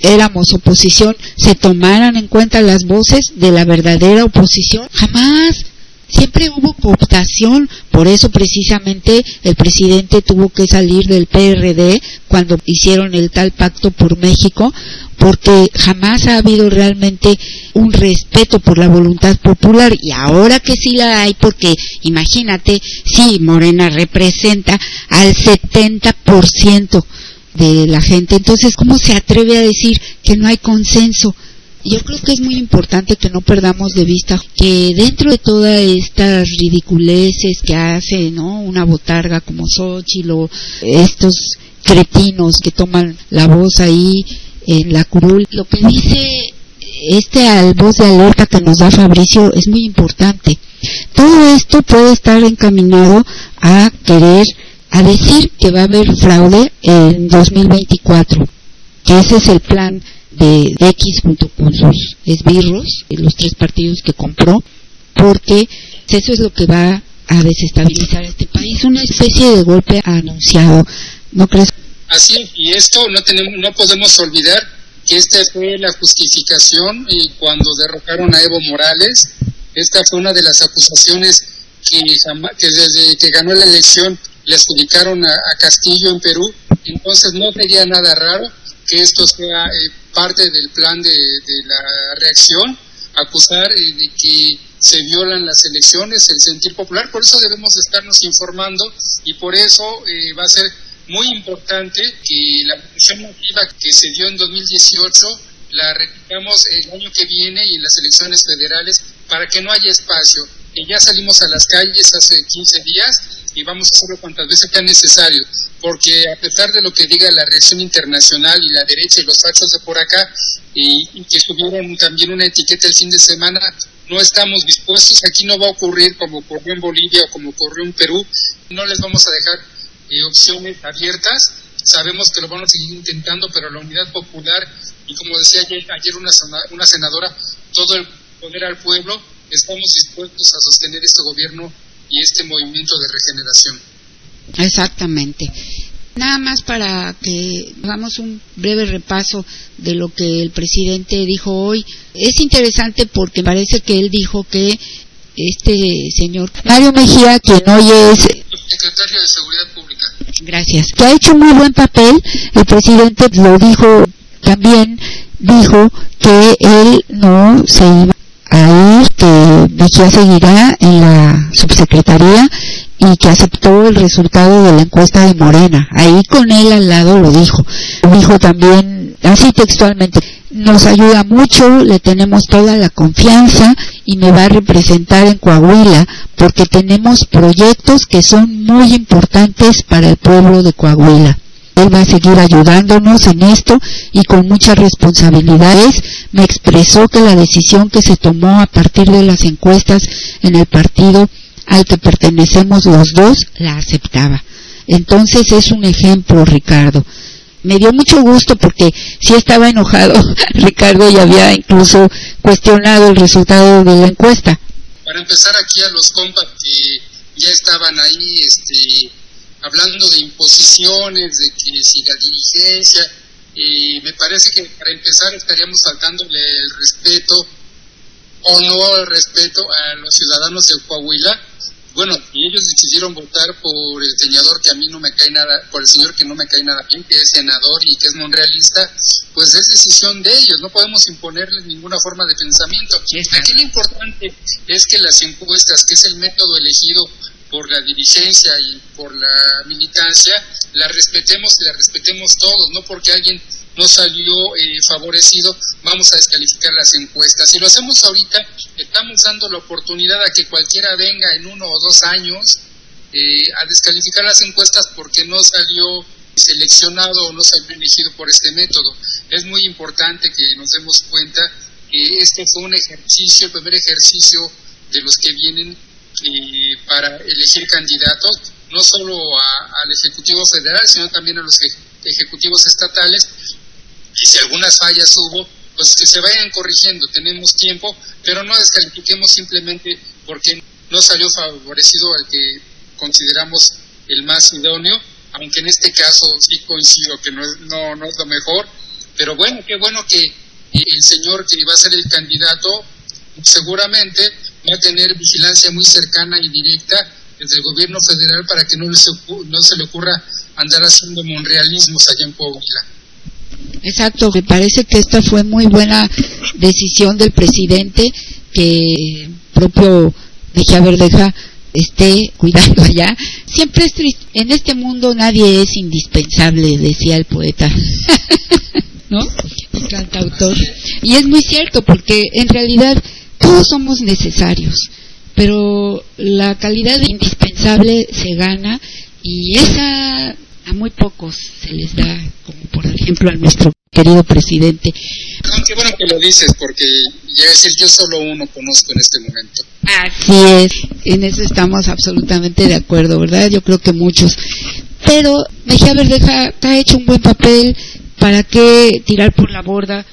éramos oposición se tomaran en cuenta las voces de la verdadera oposición, jamás siempre hubo cooptación, por eso precisamente el presidente tuvo que salir del PRD cuando hicieron el tal pacto por México, porque jamás ha habido realmente un respeto por la voluntad popular y ahora que sí la hay, porque imagínate, sí, Morena representa al 70% de la gente, entonces, ¿cómo se atreve a decir que no hay consenso? Yo creo que es muy importante que no perdamos de vista que dentro de todas estas ridiculeces que hace, ¿no? Una botarga como Xochitl o estos cretinos que toman la voz ahí en la curul, lo que dice este al voz de alerta que nos da Fabricio es muy importante. Todo esto puede estar encaminado a querer, a decir que va a haber fraude en 2024, que ese es el plan de, X junto con sus esbirros, los tres partidos que compró, porque eso es lo que va a desestabilizar este país, una especie de golpe anunciado, ¿no crees? Así, y esto no tenemos, no podemos olvidar que esta fue la justificación y cuando derrocaron a Evo Morales, esta fue una de las acusaciones que, que desde que ganó la elección le adjudicaron a, Castillo en Perú, entonces no sería nada raro que esto sea eh, parte del plan de, la reacción, acusar eh, de que se violan las elecciones, el sentir popular, por eso debemos estarnos informando y por eso eh, va a ser muy importante que la votación masiva que se dio en 2018 la repitamos el año que viene y en las elecciones federales para que no haya espacio. Que ya salimos a las calles hace 15 días y vamos a hacerlo cuantas veces sea necesario, porque a pesar de lo que diga la reacción internacional y la derecha y los fachos de por acá, y, que subieron también una etiqueta el fin de semana, no estamos dispuestos, aquí no va a ocurrir como ocurrió en Bolivia o como ocurrió en Perú, no les vamos a dejar eh, opciones abiertas, sabemos que lo van a seguir intentando, pero la unidad popular, y como decía ayer, ayer una, una senadora, todo el poder al pueblo, estamos dispuestos a sostener este gobierno y este movimiento de regeneración. Exactamente. Nada más para que hagamos un breve repaso de lo que el presidente dijo hoy. Es interesante porque parece que él dijo que este señor Mario Mejía, quien hoy es secretario de Seguridad Pública. Gracias. Que ha hecho muy buen papel. El presidente lo dijo también, dijo que él no se iba a ir, que Mejía seguirá en la subsecretaría y que aceptó el resultado de la encuesta de Morena. Ahí con él al lado lo dijo. Dijo también, así textualmente, nos ayuda mucho, le tenemos toda la confianza y me va a representar en Coahuila porque tenemos proyectos que son muy importantes para el pueblo de Coahuila. Él va a seguir ayudándonos en esto y con muchas responsabilidades. Me expresó que la decisión que se tomó a partir de las encuestas en el partido al que pertenecemos los dos la aceptaba. Entonces es un ejemplo, Ricardo me dio mucho gusto porque sí estaba enojado Ricardo y había incluso cuestionado el resultado de la encuesta. Para empezar aquí a los compas que ya estaban ahí este, hablando de imposiciones, de que si la dirigencia, y me parece que para empezar estaríamos faltándole el respeto o no el respeto a los ciudadanos de Coahuila bueno, y ellos decidieron votar por el senador que a mí no me cae nada, por el señor que no me cae nada bien, que es senador y que es monrealista, pues es decisión de ellos, no podemos imponerles ninguna forma de pensamiento. Aquí lo importante es que las encuestas, que es el método elegido por la dirigencia y por la militancia, la respetemos y la respetemos todos, no porque alguien no salió eh, favorecido, vamos a descalificar las encuestas. Si lo hacemos ahorita, estamos dando la oportunidad a que cualquiera venga en uno o dos años eh, a descalificar las encuestas porque no salió seleccionado o no salió elegido por este método. Es muy importante que nos demos cuenta que este fue un ejercicio, el primer ejercicio de los que vienen eh, para elegir candidatos, no solo al Ejecutivo Federal, sino también a los ejecutivos estatales, y si algunas fallas hubo, pues que se vayan corrigiendo, tenemos tiempo, pero no descalifiquemos simplemente porque no salió favorecido al que consideramos el más idóneo, aunque en este caso sí coincido que no es, no, no es lo mejor, pero bueno, qué bueno que el señor que va a ser el candidato seguramente va a tener vigilancia muy cercana y directa desde el gobierno federal para que no, les, no se le ocurra andar haciendo monrealismos allá en Coahuila. Exacto, me parece que esta fue muy buena decisión del presidente que propio Mejía Verdeja esté cuidando allá. Siempre es triste. En este mundo nadie es indispensable, decía el poeta. ¿No? El cantautor. Y es muy cierto, porque en realidad todos somos necesarios, pero la calidad de indispensable se gana y esa a muy pocos se les da, como por ejemplo a nuestro querido presidente. qué bueno que lo dices, porque ya decir yo solo uno conozco en este momento. Así es, en eso estamos absolutamente de acuerdo, ¿verdad? Yo creo que muchos. Pero Mejía Verdeja ha hecho un buen papel, ¿para qué tirar por la borda?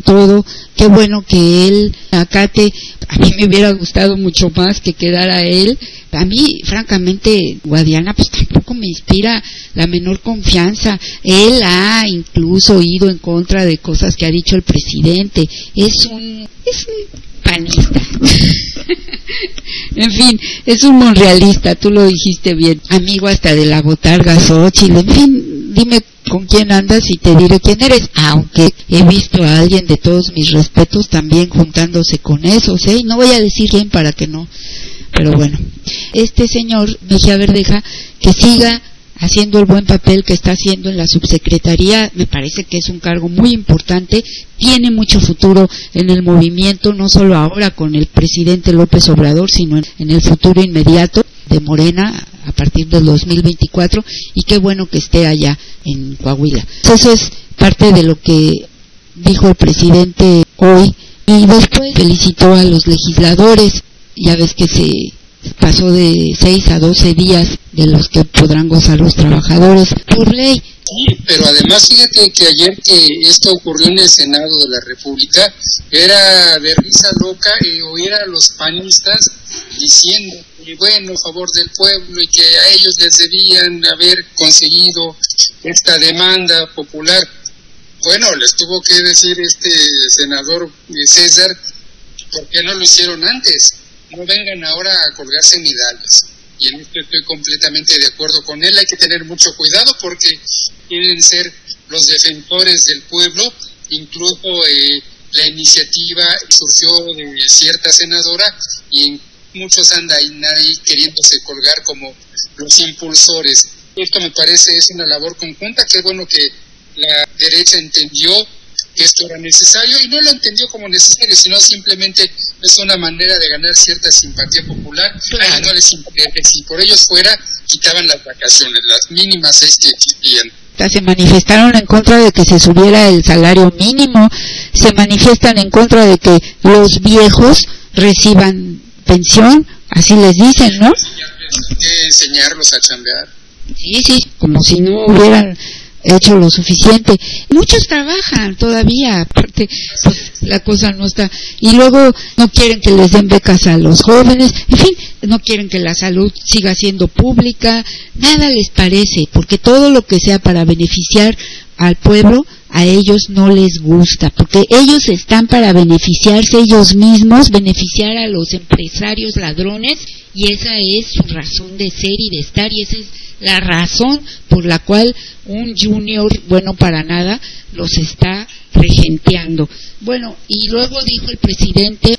Todo, qué bueno que él acate, a mí me hubiera gustado mucho más que quedara él, a mí, francamente, Guadiana, pues tampoco me inspira la menor confianza. Él ha incluso ido en contra de cosas que ha dicho el presidente. Es un, es un panista. en fin, es un monrealista, tú lo dijiste bien. Amigo hasta de la botarga Xochitl. En fin, dime con quién andas y te diré quién eres. Aunque he visto a alguien de todos mis respetos también juntándose con esos, ¿eh? No voy a decir quién para que no pero bueno, este señor Mejía Verdeja, que siga haciendo el buen papel que está haciendo en la subsecretaría, me parece que es un cargo muy importante, tiene mucho futuro en el movimiento, no solo ahora con el presidente López Obrador, sino en el futuro inmediato de Morena a partir del 2024 y qué bueno que esté allá en Coahuila. Eso es parte de lo que dijo el presidente hoy y después felicitó a los legisladores ya ves que se pasó de 6 a 12 días de los que podrán gozar los trabajadores por ley. Sí, pero además fíjate que ayer que esto ocurrió en el Senado de la República, era de risa loca eh, oír a los panistas diciendo, y bueno, a favor del pueblo y que a ellos les debían haber conseguido esta demanda popular. Bueno, les tuvo que decir este senador César, ¿por qué no lo hicieron antes? No vengan ahora a colgarse medallas. y en esto estoy completamente de acuerdo con él. Hay que tener mucho cuidado porque quieren ser los defensores del pueblo, incluso eh, la iniciativa surgió de cierta senadora y muchos andan ahí queriéndose colgar como los impulsores. Esto me parece es una labor conjunta, qué bueno que la derecha entendió esto era necesario y no lo entendió como necesario, sino simplemente es una manera de ganar cierta simpatía popular. no les si por ellos fuera, quitaban las vacaciones, las mínimas seis que existían se manifestaron en contra de que se subiera el salario mínimo, se manifiestan en contra de que los viejos reciban pensión, así les dicen, ¿no? que enseñarlos a chambear. Sí, sí, como si no hubieran hecho lo suficiente. Muchos trabajan todavía, aparte, pues la cosa no está. Y luego no quieren que les den becas a los jóvenes, en fin, no quieren que la salud siga siendo pública, nada les parece, porque todo lo que sea para beneficiar al pueblo, a ellos no les gusta, porque ellos están para beneficiarse ellos mismos, beneficiar a los empresarios ladrones, y esa es su razón de ser y de estar, y esa es la razón por la cual un junior bueno para nada los está regenteando. Bueno, y luego dijo el presidente,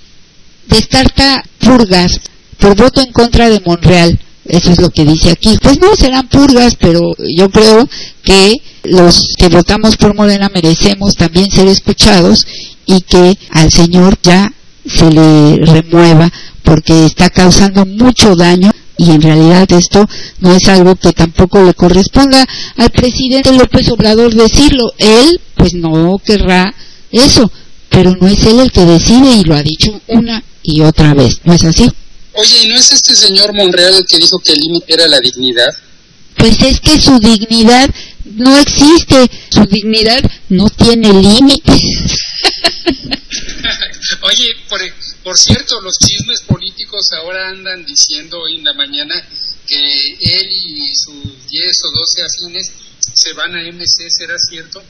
descarta purgas por voto en contra de Monreal. Eso es lo que dice aquí. Pues no serán purgas, pero yo creo que los que votamos por Morena merecemos también ser escuchados y que al señor ya se le remueva porque está causando mucho daño y en realidad esto no es algo que tampoco le corresponda al presidente López Obrador decirlo. Él pues no querrá eso, pero no es él el que decide y lo ha dicho una y otra vez, ¿no es así? Oye, ¿y no es este señor Monreal el que dijo que el límite era la dignidad? Pues es que su dignidad no existe, su dignidad no tiene límites. Oye, por, por cierto, los chismes políticos ahora andan diciendo hoy en la mañana que él y sus 10 o 12 afines se van a MC, ¿será cierto?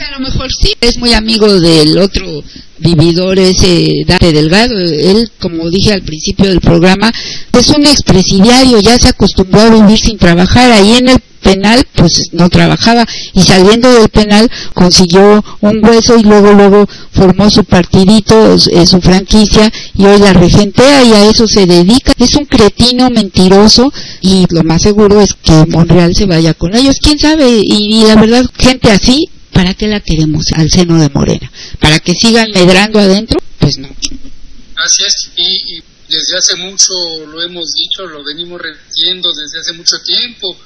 A lo mejor sí, es muy amigo del otro vividor, ese Dante Delgado. Él, como dije al principio del programa, es un expresidiario, ya se acostumbró a vivir sin trabajar. Ahí en el penal pues no trabajaba y saliendo del penal consiguió un hueso y luego luego formó su partidito, eh, su franquicia y hoy la regentea y a eso se dedica. Es un cretino mentiroso y lo más seguro es que Monreal se vaya con ellos. ¿Quién sabe? Y, y la verdad, gente así, ¿para qué la queremos al seno de Morena? ¿Para que sigan medrando adentro? Pues no. Así es, y, desde hace mucho lo hemos dicho, lo venimos repitiendo desde hace mucho tiempo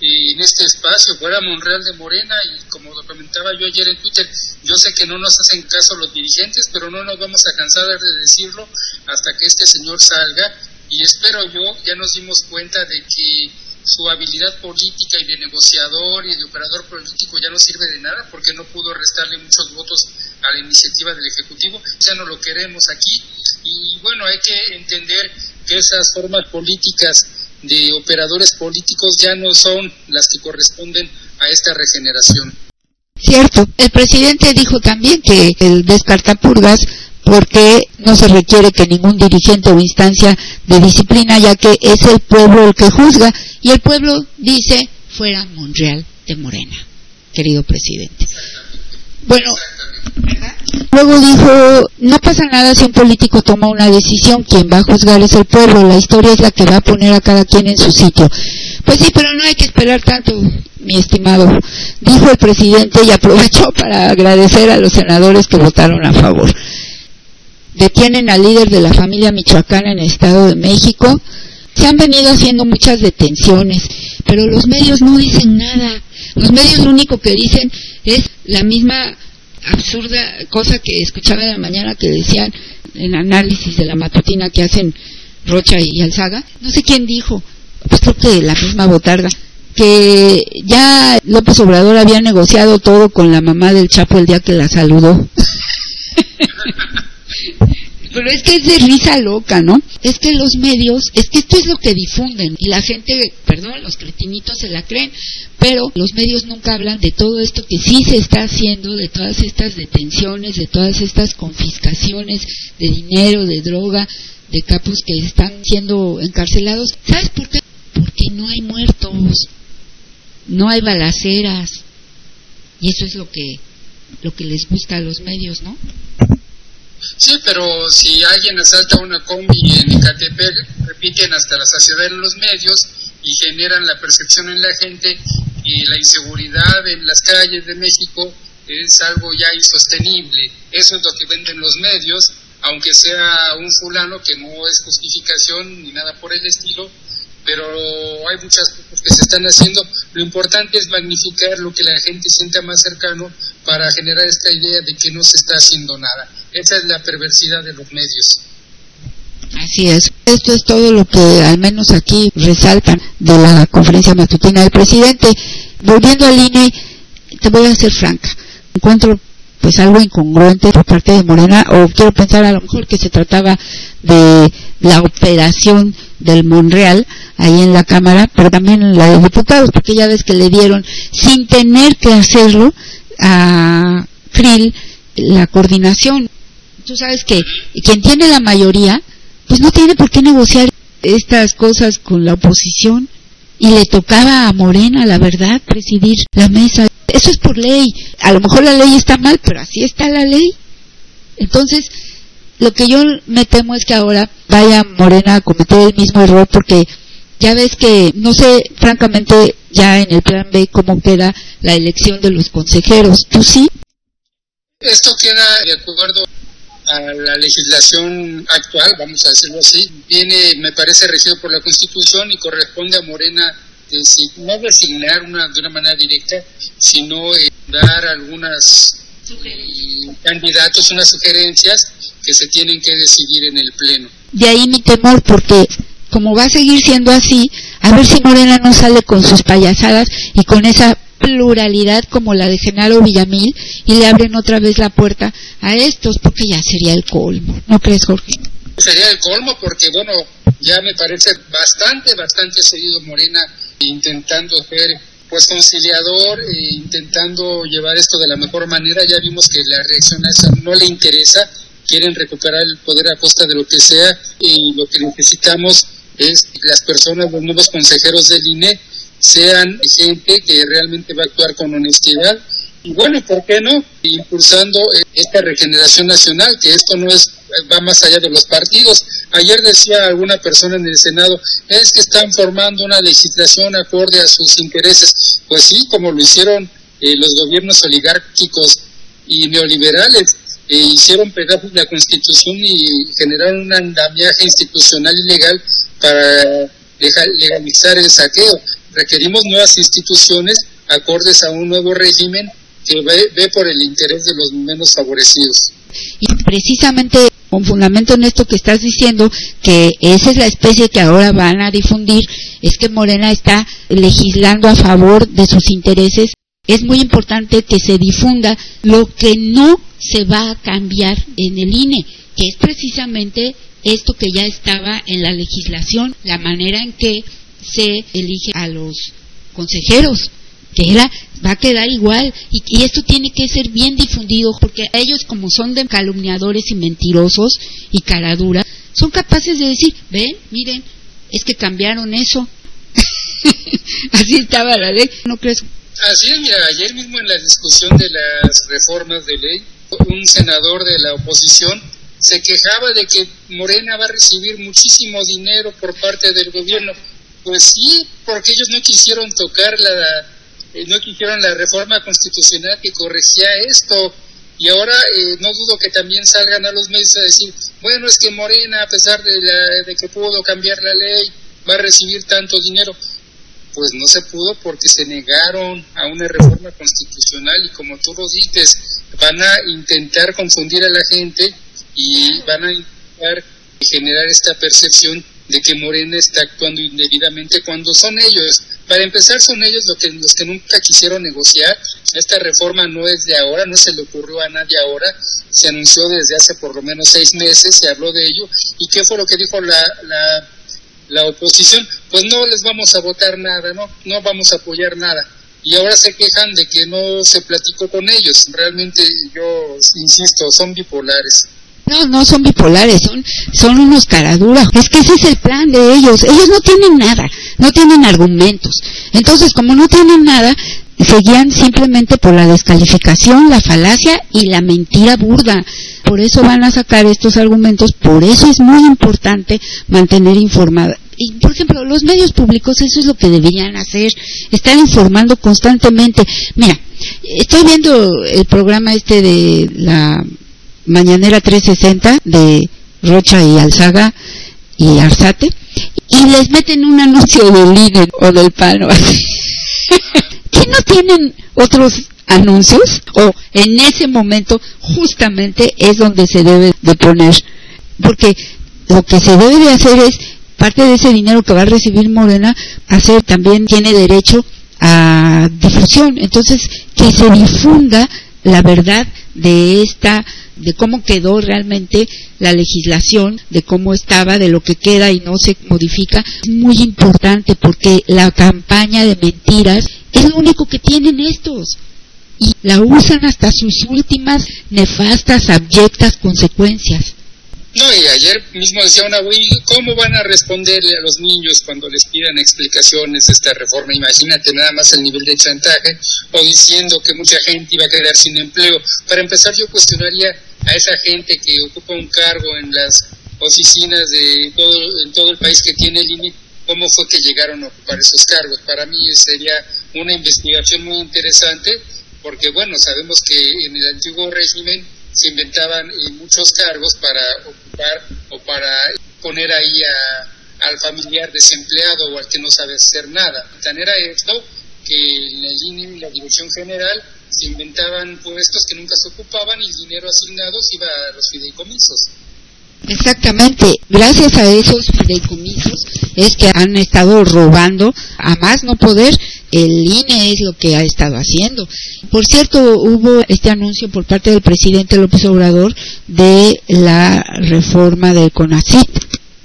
y en este espacio fuera Monreal de Morena y como lo comentaba yo ayer en Twitter, yo sé que no nos hacen caso los dirigentes, pero no nos vamos a cansar de decirlo hasta que este señor salga y espero yo, ya nos dimos cuenta de que su habilidad política y de negociador y de operador político ya no sirve de nada porque no pudo restarle muchos votos a la iniciativa del Ejecutivo, ya no lo queremos aquí y bueno, hay que entender que esas formas políticas de operadores políticos ya no son las que corresponden a esta regeneración. Cierto. El presidente dijo también que el descartapurgas porque no se requiere que ningún dirigente o instancia de disciplina, ya que es el pueblo el que juzga, y el pueblo dice fuera Monreal de Morena, querido presidente. Bueno, Luego dijo, no pasa nada si un político toma una decisión, quien va a juzgar es el pueblo, la historia es la que va a poner a cada quien en su sitio. Pues sí, pero no hay que esperar tanto, mi estimado, dijo el presidente y aprovechó para agradecer a los senadores que votaron a favor. Detienen al líder de la familia michoacana en el Estado de México. Se han venido haciendo muchas detenciones, pero los medios no dicen nada. Los medios lo único que dicen es la misma absurda cosa que escuchaba en la mañana que decían en análisis de la matutina que hacen Rocha y Alzaga, no sé quién dijo, pues creo que la misma botarga, que ya López Obrador había negociado todo con la mamá del Chapo el día que la saludó. Pero es que es de risa loca, ¿no? Es que los medios, es que esto es lo que difunden y la gente, perdón, los cretinitos se la creen, pero los medios nunca hablan de todo esto que sí se está haciendo, de todas estas detenciones, de todas estas confiscaciones de dinero, de droga, de capos que están siendo encarcelados. ¿Sabes por qué? Porque no hay muertos, no hay balaceras. Y eso es lo que lo que les gusta a los medios, ¿no? Sí, pero si alguien asalta una combi en Ecatepec, repiten hasta la saciedad en los medios y generan la percepción en la gente y la inseguridad en las calles de México es algo ya insostenible. Eso es lo que venden los medios, aunque sea un fulano que no es justificación ni nada por el estilo, pero hay muchas cosas que se están haciendo. Lo importante es magnificar lo que la gente sienta más cercano para generar esta idea de que no se está haciendo nada. Esa es la perversidad de los medios. Así es. Esto es todo lo que al menos aquí resaltan de la conferencia matutina del presidente. Volviendo al INE, te voy a ser franca. Encuentro pues algo incongruente por parte de Morena o quiero pensar a lo mejor que se trataba de la operación del Monreal ahí en la Cámara, pero también la de diputados, porque ya ves que le dieron sin tener que hacerlo a Krill la coordinación. Tú sabes que quien tiene la mayoría, pues no tiene por qué negociar estas cosas con la oposición y le tocaba a Morena, la verdad, presidir la mesa. Eso es por ley. A lo mejor la ley está mal, pero así está la ley. Entonces, lo que yo me temo es que ahora vaya Morena a cometer el mismo error porque ya ves que, no sé, francamente, ya en el plan B cómo queda la elección de los consejeros. ¿Tú sí? Esto queda de acuerdo a la legislación actual, vamos a decirlo así, viene, me parece, regido por la Constitución y corresponde a Morena no designar una, de una manera directa, sino eh, dar algunas candidatos, unas sugerencias que se tienen que decidir en el Pleno. De ahí mi temor, porque como va a seguir siendo así, a ver si Morena no sale con sus payasadas y con esa pluralidad como la de Genaro Villamil y le abren otra vez la puerta a estos, porque ya sería el colmo. ¿No crees, Jorge? Sería el colmo porque, bueno, ya me parece bastante, bastante seguido Morena intentando ser pues conciliador, e intentando llevar esto de la mejor manera. Ya vimos que la reacción a esa no le interesa, quieren recuperar el poder a costa de lo que sea y lo que necesitamos es las personas, los nuevos consejeros del INE, sean gente que realmente va a actuar con honestidad. Y bueno, ¿por qué no? Impulsando eh, esta regeneración nacional, que esto no es va más allá de los partidos. Ayer decía alguna persona en el Senado, es que están formando una legislación acorde a sus intereses. Pues sí, como lo hicieron eh, los gobiernos oligárquicos y neoliberales, hicieron pedazos la Constitución y generaron un andamiaje institucional y legal para legalizar el saqueo requerimos nuevas instituciones acordes a un nuevo régimen que ve, por el interés de los menos favorecidos. Y precisamente con fundamento en esto que estás diciendo, que esa es la especie que ahora van a difundir, es que Morena está legislando a favor de sus intereses. Es muy importante que se difunda lo que no se va a cambiar en el INE, que es precisamente esto que ya estaba en la legislación, la manera en que se elige a los consejeros, que era, va a quedar igual. Y, esto tiene que ser bien difundido, porque ellos, como son de calumniadores y mentirosos y caraduras, son capaces de decir, ven, miren, es que cambiaron eso. Así estaba la ley, ¿no crees? Así es, mira, ayer mismo en la discusión de las reformas de ley, un senador de la oposición se quejaba de que Morena va a recibir muchísimo dinero por parte del gobierno. Pues sí, porque ellos no quisieron tocar la, eh, no quisieron la reforma constitucional que corregía esto. Y ahora eh, no dudo que también salgan a los medios a decir, bueno, es que Morena, a pesar de, la, de que pudo cambiar la ley, va a recibir tanto dinero. Pues no se pudo porque se negaron a una reforma constitucional y como tú lo dices, van a intentar confundir a la gente y van a intentar generar esta percepción de que Morena está actuando indebidamente cuando son ellos. Para empezar, son ellos los que, los que nunca quisieron negociar. Esta reforma no es de ahora, no se le ocurrió a nadie ahora. Se anunció desde hace por lo menos seis meses, se habló de ello. ¿Y qué fue lo que dijo la, la, la oposición? Pues no les vamos a votar nada, no, no vamos a apoyar nada y ahora se quejan de que no se platicó con ellos. Realmente yo insisto, son bipolares. No, no son bipolares, son, son unos caraduras. Es que ese es el plan de ellos. Ellos no tienen nada, no tienen argumentos. Entonces, como no tienen nada, se guían simplemente por la descalificación, la falacia y la mentira burda. Por eso van a sacar estos argumentos, por eso es muy importante mantener informada, y por ejemplo, los medios públicos eso es lo que deberían hacer, estar informando constantemente. Mira, estoy viendo el programa este de la Mañanera 360 de Rocha y Alzaga y Arzate y les meten un anuncio del líder o del palo. ¿Qué no tienen otros anuncios? O en ese momento justamente es donde se debe de poner. Porque lo que se debe de hacer es parte de ese dinero que va a recibir Morena, hacer también tiene derecho a difusión. Entonces, que se difunda la verdad de esta de cómo quedó realmente la legislación, de cómo estaba, de lo que queda y no se modifica, es muy importante porque la campaña de mentiras es lo único que tienen estos y la usan hasta sus últimas nefastas, abyectas consecuencias. No, y ayer mismo decía una ¿cómo van a responderle a los niños cuando les pidan explicaciones esta reforma? Imagínate nada más el nivel de chantaje o diciendo que mucha gente iba a quedar sin empleo. Para empezar, yo cuestionaría a esa gente que ocupa un cargo en las oficinas de todo, en todo el país que tiene INE, cómo fue que llegaron a ocupar esos cargos. Para mí sería una investigación muy interesante porque, bueno, sabemos que en el antiguo régimen se inventaban muchos cargos para ocupar o para poner ahí al familiar desempleado o al que no sabe hacer nada. Tan era esto que en el INE la Dirección General se inventaban puestos que nunca se ocupaban y el dinero asignado se iba a los fideicomisos. Exactamente, gracias a esos fideicomisos es que han estado robando a más no poder el INE es lo que ha estado haciendo. Por cierto, hubo este anuncio por parte del presidente López Obrador de la reforma del CONACYT.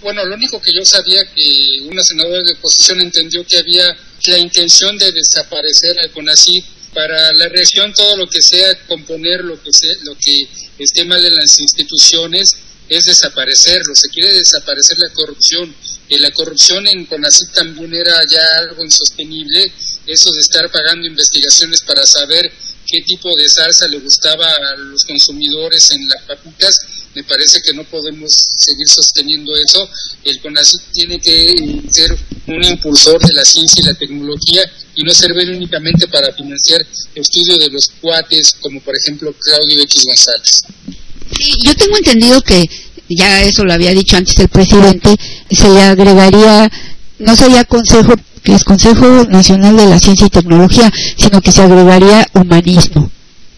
Bueno, lo único que yo sabía que una senadora de oposición entendió que había la intención de desaparecer al CONACYT para la región todo lo que sea componer lo que sea, lo que esté mal en las instituciones es desaparecerlo, se quiere desaparecer la corrupción. Y la corrupción en CONACYT también era ya algo insostenible, eso de estar pagando investigaciones para saber qué tipo de salsa le gustaba a los consumidores en las papitas, me parece que no podemos seguir sosteniendo eso. El CONACYT tiene que ser un impulsor de la ciencia y la tecnología y no servir únicamente para financiar estudio de los cuates como por ejemplo Claudio X González. Sí, yo tengo entendido que, ya eso lo había dicho antes el presidente, se le agregaría, no sería consejo, que es Consejo Nacional de la Ciencia y Tecnología, sino que se agregaría humanismo,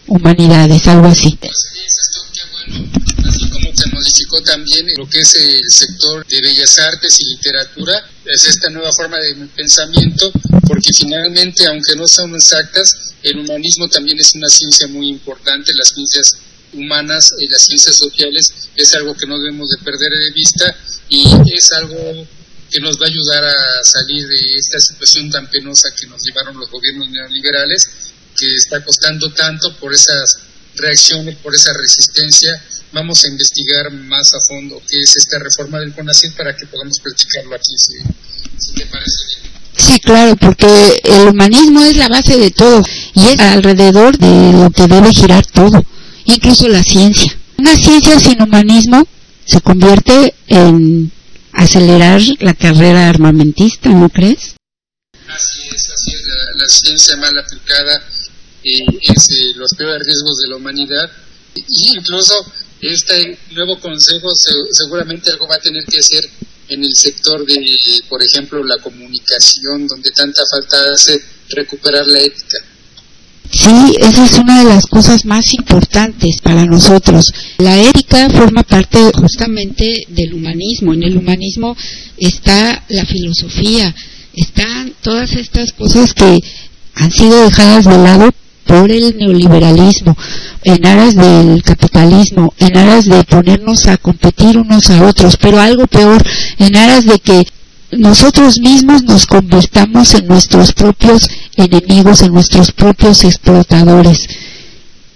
humanidades, algo así. Así como se modificó también lo que es el sector de bellas artes y literatura, es esta nueva forma de pensamiento, porque finalmente, aunque no son exactas, el humanismo también es una ciencia muy importante, las ciencias humanas y las ciencias sociales es algo que no debemos de perder de vista y es algo que nos va a ayudar a salir de esta situación tan penosa que nos llevaron los gobiernos neoliberales, que está costando tanto por esas reacciones, por esa resistencia. Vamos a investigar más a fondo qué es esta reforma del CONACYT para que podamos platicarlo aquí, si, si te parece bien. Sí, claro, porque el humanismo es la base de todo y es alrededor de lo que debe girar todo incluso la ciencia. Una ciencia sin humanismo se convierte en acelerar la carrera armamentista, ¿no crees? Así es, así es, la, ciencia mal aplicada eh, es eh, los peores riesgos de la humanidad. Y incluso este nuevo consejo seguramente algo va a tener que hacer en el sector de, por ejemplo, la comunicación, donde tanta falta hace recuperar la ética. Sí, esa es una de las cosas más importantes para nosotros. La ética forma parte justamente del humanismo. En el humanismo está la filosofía, están todas estas cosas que han sido dejadas de lado por el neoliberalismo, en aras del capitalismo, en aras de ponernos a competir unos a otros, pero algo peor, en aras de que nosotros mismos nos convirtamos en nuestros propios enemigos, en nuestros propios explotadores,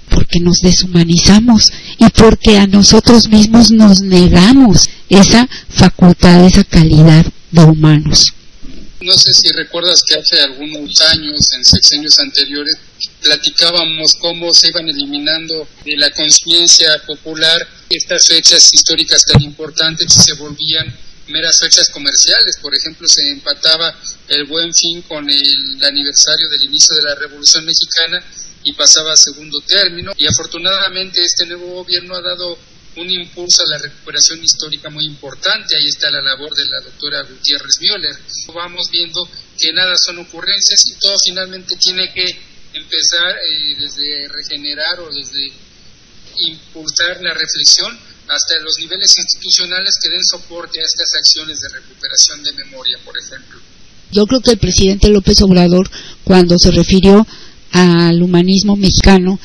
porque nos deshumanizamos y porque a nosotros mismos nos negamos esa facultad, esa calidad de humanos. No sé si recuerdas que hace algunos años, en sexenios anteriores, platicábamos cómo se iban eliminando de la conciencia popular estas fechas históricas tan importantes y se volvían meras fechas comerciales. Por ejemplo, se empataba el buen fin con el aniversario del inicio de la Revolución Mexicana y pasaba a segundo término. Y afortunadamente este nuevo gobierno ha dado un impulso a la recuperación histórica muy importante. Ahí está la labor de la doctora Gutiérrez Müller. Vamos viendo que nada son ocurrencias y todo finalmente tiene que empezar eh, desde regenerar o desde impulsar la reflexión hasta los niveles institucionales que den soporte a estas acciones de recuperación de memoria, por ejemplo. Yo creo que el presidente López Obrador, cuando se refirió al humanismo mexicano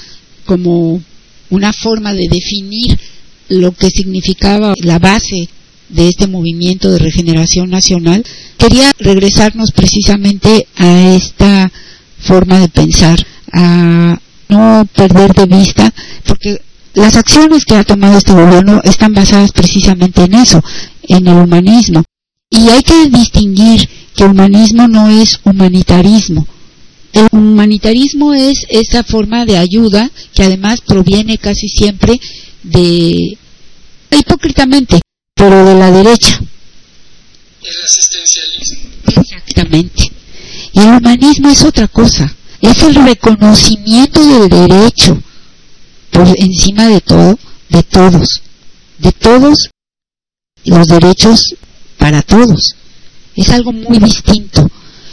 como una forma de definir lo que significaba la base de este movimiento de regeneración nacional, quería regresarnos precisamente a esta forma de pensar, a no perder de vista, porque las acciones que ha tomado este gobierno están basadas precisamente en eso, en el humanismo. Y hay que distinguir que humanismo no es humanitarismo. El humanitarismo es esa forma de ayuda que además proviene casi siempre de, hipócritamente, pero de la derecha. El asistencialismo. Exactamente. Y el humanismo es otra cosa, es el reconocimiento del derecho, por encima de todo, de todos, de todos los derechos para todos. Es algo muy distinto.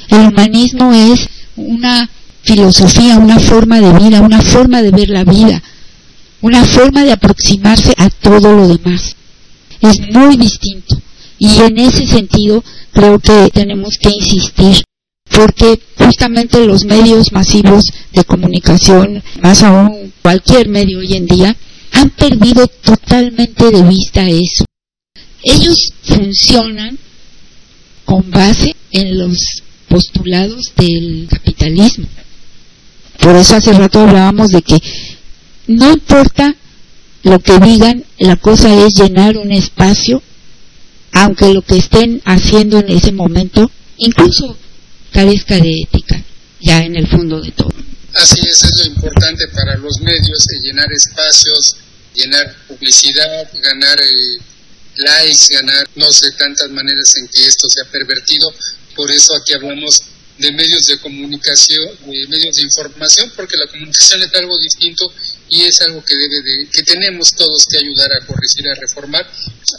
El humanismo es una filosofía, una forma de vida, una forma de ver la vida, una forma de aproximarse a todo lo demás. Es muy distinto. Y en ese sentido creo que tenemos que insistir porque justamente los medios masivos de comunicación, más aún cualquier medio hoy en día, han perdido totalmente de vista eso. Ellos funcionan con base en los postulados del capitalismo. Por eso hace rato hablábamos de que no importa lo que digan, la cosa es llenar un espacio, aunque lo que estén haciendo en ese momento, incluso carezca de ética, ya en el fondo de todo. Así es, es lo importante para los medios, llenar espacios, llenar publicidad, ganar eh, likes, ganar no sé tantas maneras en que esto se ha pervertido. Por eso aquí hablamos de medios de comunicación, de medios de información, porque la comunicación es algo distinto y es algo que debe de, que tenemos todos que ayudar a corregir, a reformar,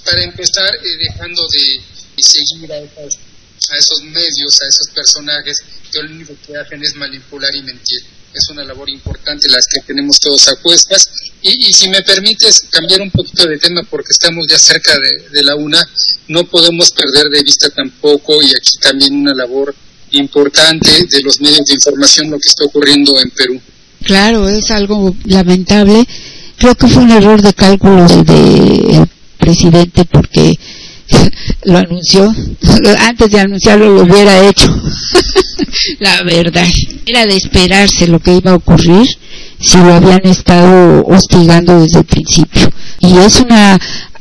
para empezar eh, dejando de, de seguir a esas a esos medios, a esos personajes que lo único que hacen es manipular y mentir. Es una labor importante las que tenemos todos a cuestas. Y, si me permites cambiar un poquito de tema porque estamos ya cerca de, de la una, no podemos perder de vista tampoco, y aquí también una labor importante de los medios de información, lo que está ocurriendo en Perú. Claro, es algo lamentable. Creo que fue un error de cálculo del presidente porque lo anunció, antes de anunciarlo lo hubiera hecho. la verdad, era de esperarse lo que iba a ocurrir si lo habían estado hostigando desde el principio. Y es una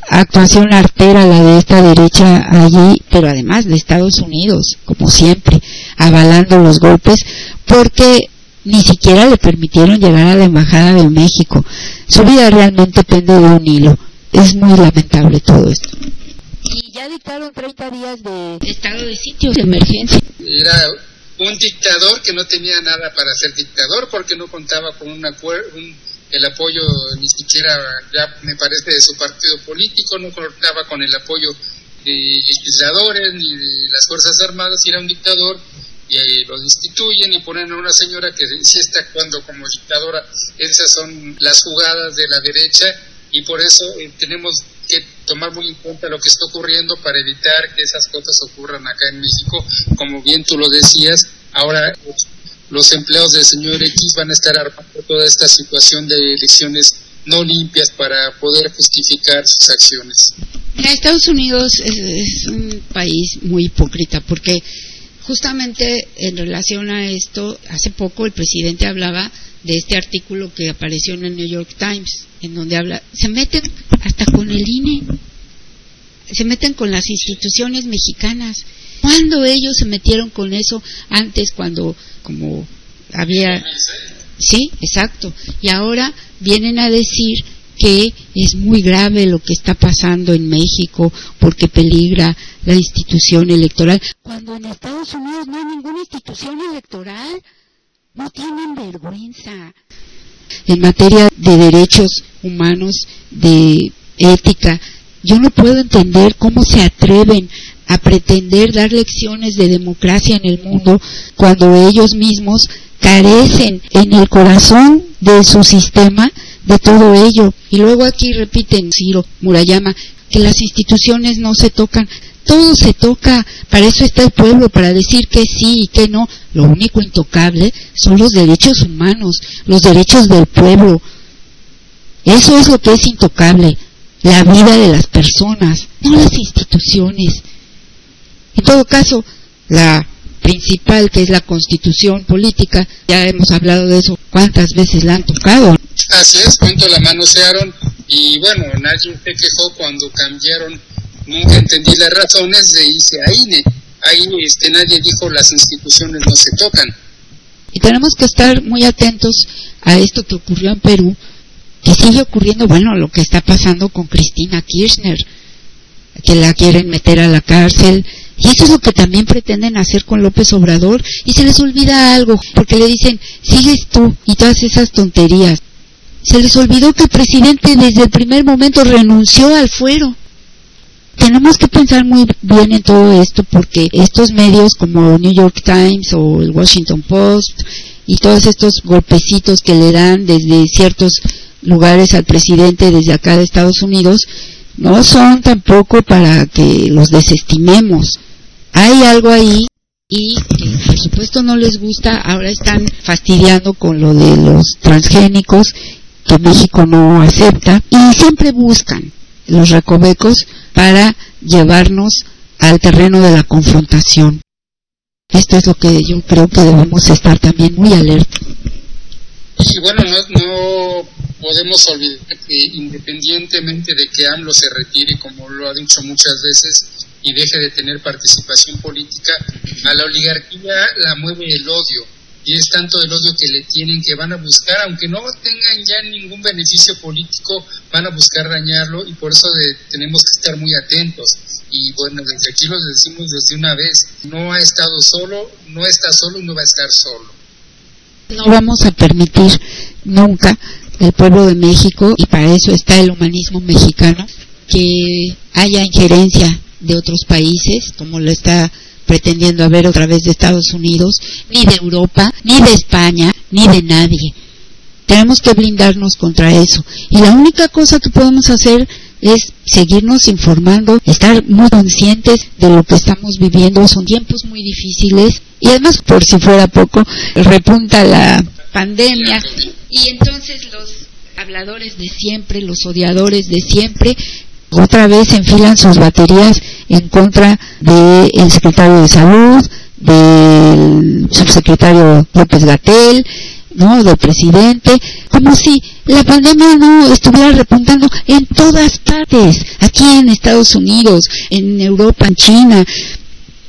actuación artera la de esta derecha allí, pero además de Estados Unidos, como siempre, avalando los golpes, porque ni siquiera le permitieron llegar a la Embajada de México. Su vida realmente pende de un hilo. Es muy lamentable todo esto y ya dictaron 30 días de estado de sitio de emergencia. Era un dictador que no tenía nada para ser dictador porque no contaba con un, el apoyo ni siquiera, ya me parece, de su partido político, no contaba con el apoyo de legisladores ni de las Fuerzas Armadas, y era un dictador y ahí lo destituyen y ponen a una señora que sí está actuando como dictadora. Esas son las jugadas de la derecha y por eso eh, tenemos que tomar muy en cuenta lo que está ocurriendo para evitar que esas cosas ocurran acá en México. Como bien tú lo decías, ahora los empleados del señor X van a estar armando toda esta situación de elecciones no limpias para poder justificar sus acciones. Estados Unidos es, un país muy hipócrita porque justamente en relación a esto, hace poco el presidente hablaba de este artículo que apareció en el New York Times, en donde habla, se meten hasta con el INE, se meten con las instituciones mexicanas. ¿Cuándo ellos se metieron con eso antes cuando como había Sí, exacto. Y ahora vienen a decir que es muy grave lo que está pasando en México porque peligra la institución electoral. Cuando en Estados Unidos no hay ninguna institución electoral, no tienen vergüenza. En materia de derechos humanos, de ética, yo no puedo entender cómo se atreven a pretender dar lecciones de democracia en el mundo cuando ellos mismos carecen en el corazón de su sistema de todo ello. Y luego aquí repiten Ciro Murayama que las instituciones no se tocan. Todo se toca, para eso está el pueblo, para decir que sí y que no. Lo único intocable son los derechos humanos, los derechos del pueblo. Eso es lo que es intocable, la vida de las personas, no las instituciones. En todo caso, la principal, que es la constitución política, ya hemos hablado de eso, ¿cuántas veces la han tocado? Así es, cuánto la manosearon y bueno, nadie se quejó cuando cambiaron, nunca entendí las razones de irse a INE. Ahí este, nadie dijo las instituciones no se tocan. Y tenemos que estar muy atentos a esto que ocurrió en Perú, que sigue ocurriendo, bueno, lo que está pasando con Cristina Kirchner, que la quieren meter a la cárcel, y eso es lo que también pretenden hacer con López Obrador. Y se les olvida algo, porque le dicen, sigues tú y todas esas tonterías. Se les olvidó que el presidente desde el primer momento renunció al fuero. Tenemos que pensar muy bien en todo esto porque estos medios como New York Times o el Washington Post y todos estos golpecitos que le dan desde ciertos lugares al presidente desde acá de Estados Unidos no son tampoco para que los desestimemos. Hay algo ahí y por supuesto no les gusta, ahora están fastidiando con lo de los transgénicos que México no acepta y siempre buscan los recovecos para llevarnos al terreno de la confrontación. Esto es lo que yo creo que debemos estar también muy alerta. Y bueno, no, no podemos olvidar que independientemente de que AMLO se retire, como lo ha dicho muchas veces, y deje de tener participación política, a la oligarquía la mueve el odio. Y es tanto el odio que le tienen que van a buscar, aunque no tengan ya ningún beneficio político, van a buscar dañarlo y por eso tenemos que estar muy atentos. Y bueno, desde aquí lo decimos desde una vez, no ha estado solo, no está solo y no va a estar solo. No vamos a permitir nunca el pueblo de México, y para eso está el humanismo mexicano, que haya injerencia de otros países, como lo está pretendiendo haber otra vez de Estados Unidos, ni de Europa, ni de España, ni de nadie. Tenemos que blindarnos contra eso. Y la única cosa que podemos hacer es seguirnos informando, estar muy conscientes de lo que estamos viviendo. Son tiempos muy difíciles y además, por si fuera poco, repunta la pandemia y entonces los habladores de siempre, los odiadores de siempre, otra vez enfilan sus baterías en contra del secretario de salud, del subsecretario López Gatel, ¿no? del presidente, como si la pandemia no estuviera repuntando en todas partes, aquí en Estados Unidos, en Europa, en China,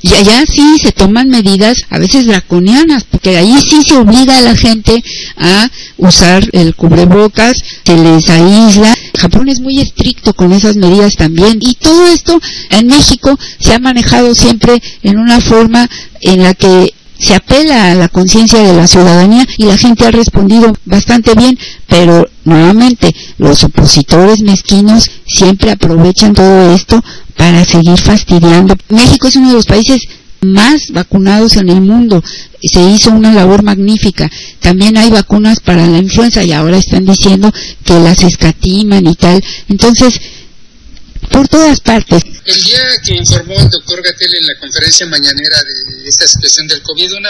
y allá sí se toman medidas a veces draconianas, porque ahí sí se obliga a la gente a usar el cubrebocas, se les aísla. Japón es muy estricto con esas medidas también. Y todo esto en México se ha manejado siempre en una forma en la que se apela a la conciencia de la ciudadanía y la gente ha respondido bastante bien, pero nuevamente los opositores mezquinos siempre aprovechan todo esto para seguir fastidiando. México es uno de los países más vacunados en el mundo. Se hizo una labor magnífica. También hay vacunas para la influenza y ahora están diciendo que las escatiman y tal. Entonces, por todas partes. El día que informó el doctor Gatel en la conferencia mañanera de esta situación del COVID, una,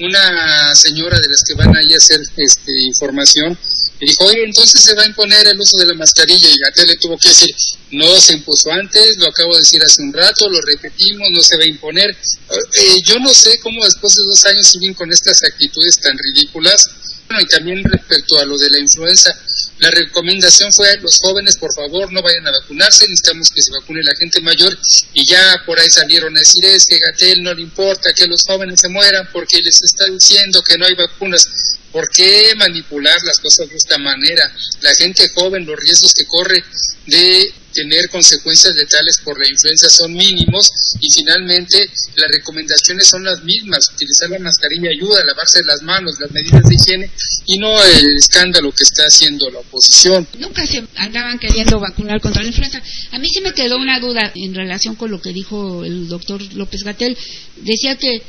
una señora de las que van ahí a hacer este, información dijo, oye, entonces se va a imponer el uso de la mascarilla. Y Gatel tuvo que decir, no se impuso antes, lo acabo de decir hace un rato, lo repetimos, no se va a imponer. Eh, yo no sé cómo después de dos años siguen con estas actitudes tan ridículas. Bueno, y también respecto a lo de la influenza, la recomendación fue los jóvenes, por favor, no vayan a vacunarse, necesitamos que se vacune la gente mayor. Y ya por ahí salieron a decir, es que Gatel no le importa que los jóvenes se mueran porque les está diciendo que no hay vacunas. ¿Por qué manipular las cosas de esta manera? La gente joven, los riesgos que corre de tener consecuencias letales por la influenza son mínimos y finalmente las recomendaciones son las mismas, utilizar la mascarilla ayuda, lavarse las manos, las medidas de higiene y no el escándalo que está haciendo la oposición. Nunca se andaban queriendo vacunar contra la influenza. A mí sí me quedó una duda en relación con lo que dijo el doctor López Gatel. Decía que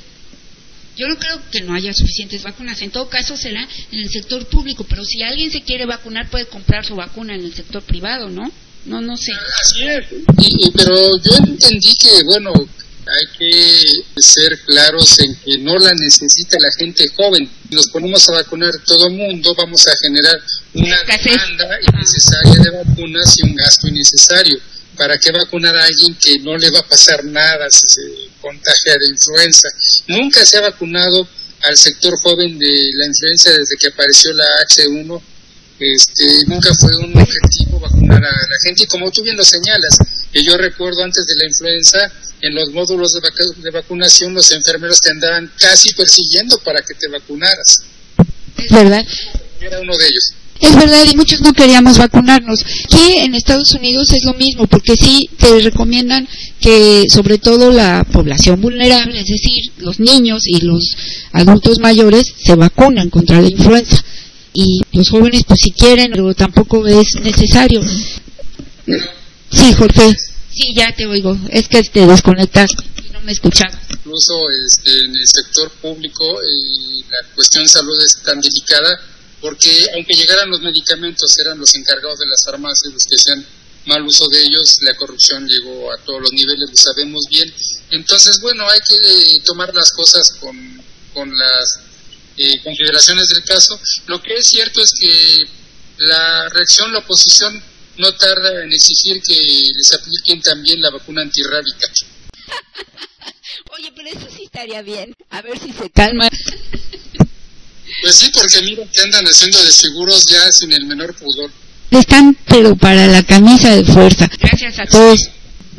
yo no creo que no haya suficientes vacunas. En todo caso será en el sector público, pero si alguien se quiere vacunar puede comprar su vacuna en el sector privado, ¿no? No, no sé. Así es. Y, pero yo entendí que, bueno, hay que ser claros en que no la necesita la gente joven. Si nos ponemos a vacunar todo el mundo, vamos a generar una demanda innecesaria de vacunas y un gasto innecesario. ¿Para qué vacunar a alguien que no le va a pasar nada si se contagia de influenza? Nunca se ha vacunado al sector joven de la influenza desde que apareció la H1. Este, nunca fue un objetivo vacunar a la gente y como tú bien lo señalas, que yo recuerdo antes de la influenza, en los módulos de, de vacunación los enfermeros te andaban casi persiguiendo para que te vacunaras. Es verdad. Era uno de ellos. Es verdad, y muchos no queríamos vacunarnos. Que en Estados Unidos es lo mismo, porque sí te recomiendan que sobre todo la población vulnerable, es decir, los niños y los adultos mayores, se vacunan contra la influenza. Y los jóvenes, pues si quieren, pero tampoco es necesario. Sí, Jorge. Sí, ya te oigo. Es que te desconectaste no me escuchaba. Incluso este, en el sector público y la cuestión de salud es tan delicada porque aunque llegaran los medicamentos, eran los encargados de las farmacias los que hacían mal uso de ellos, la corrupción llegó a todos los niveles, lo sabemos bien. Entonces, bueno, hay que eh, tomar las cosas con, con las eh, del caso. Lo que es cierto es que la reacción, la oposición, no tarda en exigir que les apliquen también la vacuna antirrábica. Oye, pero eso sí estaría bien. A ver si se calma. Pues sí, porque mira que andan haciendo de seguros ya sin el menor pudor. Están, pero para la camisa de fuerza. Gracias a todos.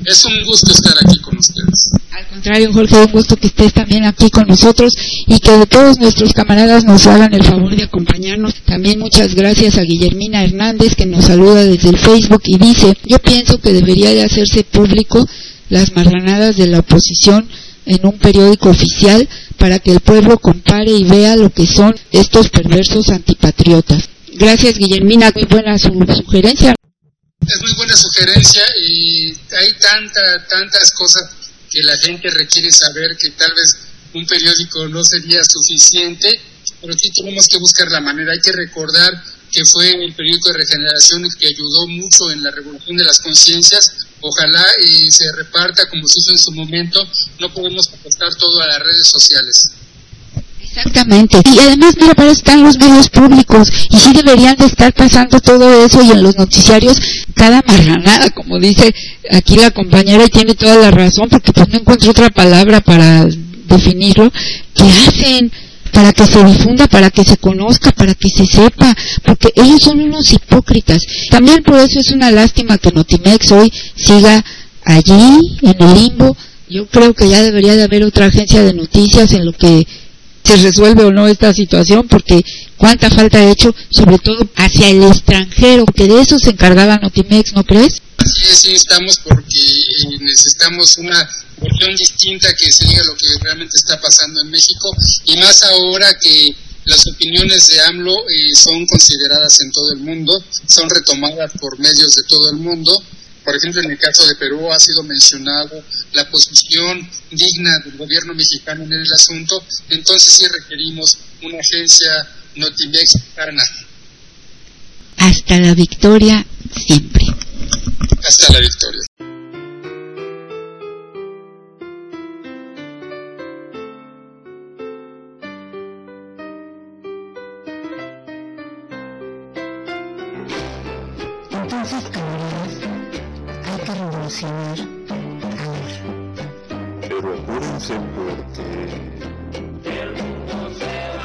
Es un gusto estar aquí con ustedes. Al contrario, Jorge, un gusto que estés también aquí con nosotros y que de todos nuestros camaradas nos hagan el favor de acompañarnos. También muchas gracias a Guillermina Hernández que nos saluda desde el Facebook y dice, yo pienso que debería de hacerse público las marranadas de la oposición en un periódico oficial para que el pueblo compare y vea lo que son estos perversos antipatriotas. Gracias, Guillermina. Muy buena su sugerencia. Es muy buena sugerencia y hay tanta, tantas cosas que la gente requiere saber que tal vez un periódico no sería suficiente, pero aquí tenemos que buscar la manera. Hay que recordar que fue el periódico de regeneración el que ayudó mucho en la revolución de las conciencias. Ojalá y se reparta como se hizo en su momento. No podemos apostar todo a las redes sociales. Exactamente. Y además, mira, para están los medios públicos y sí deberían de estar pasando todo eso y en los noticiarios cada marranada, como dice aquí la compañera y tiene toda la razón porque pues no encuentro otra palabra para definirlo, que hacen para que se difunda, para que se conozca, para que se sepa, porque ellos son unos hipócritas. También por eso es una lástima que Notimex hoy siga allí, en el limbo. Yo creo que ya debería de haber otra agencia de noticias en lo que se resuelve o no esta situación, porque cuánta falta ha hecho, sobre todo hacia el extranjero, que de eso se encargaba Notimex, ¿no crees? Sí, sí, estamos porque necesitamos una versión distinta que se diga lo que realmente está pasando en México y más ahora que las opiniones de AMLO eh, son consideradas en todo el mundo, son retomadas por medios de todo el mundo por ejemplo, en el caso de Perú ha sido mencionado la posición digna del gobierno mexicano en el asunto, entonces sí requerimos una agencia Notimex mexicana. Hasta la victoria siempre. Hasta la victoria. Entonces, camaradas, hay que revolucionar ahora. Pero apúrense porque... El mundo se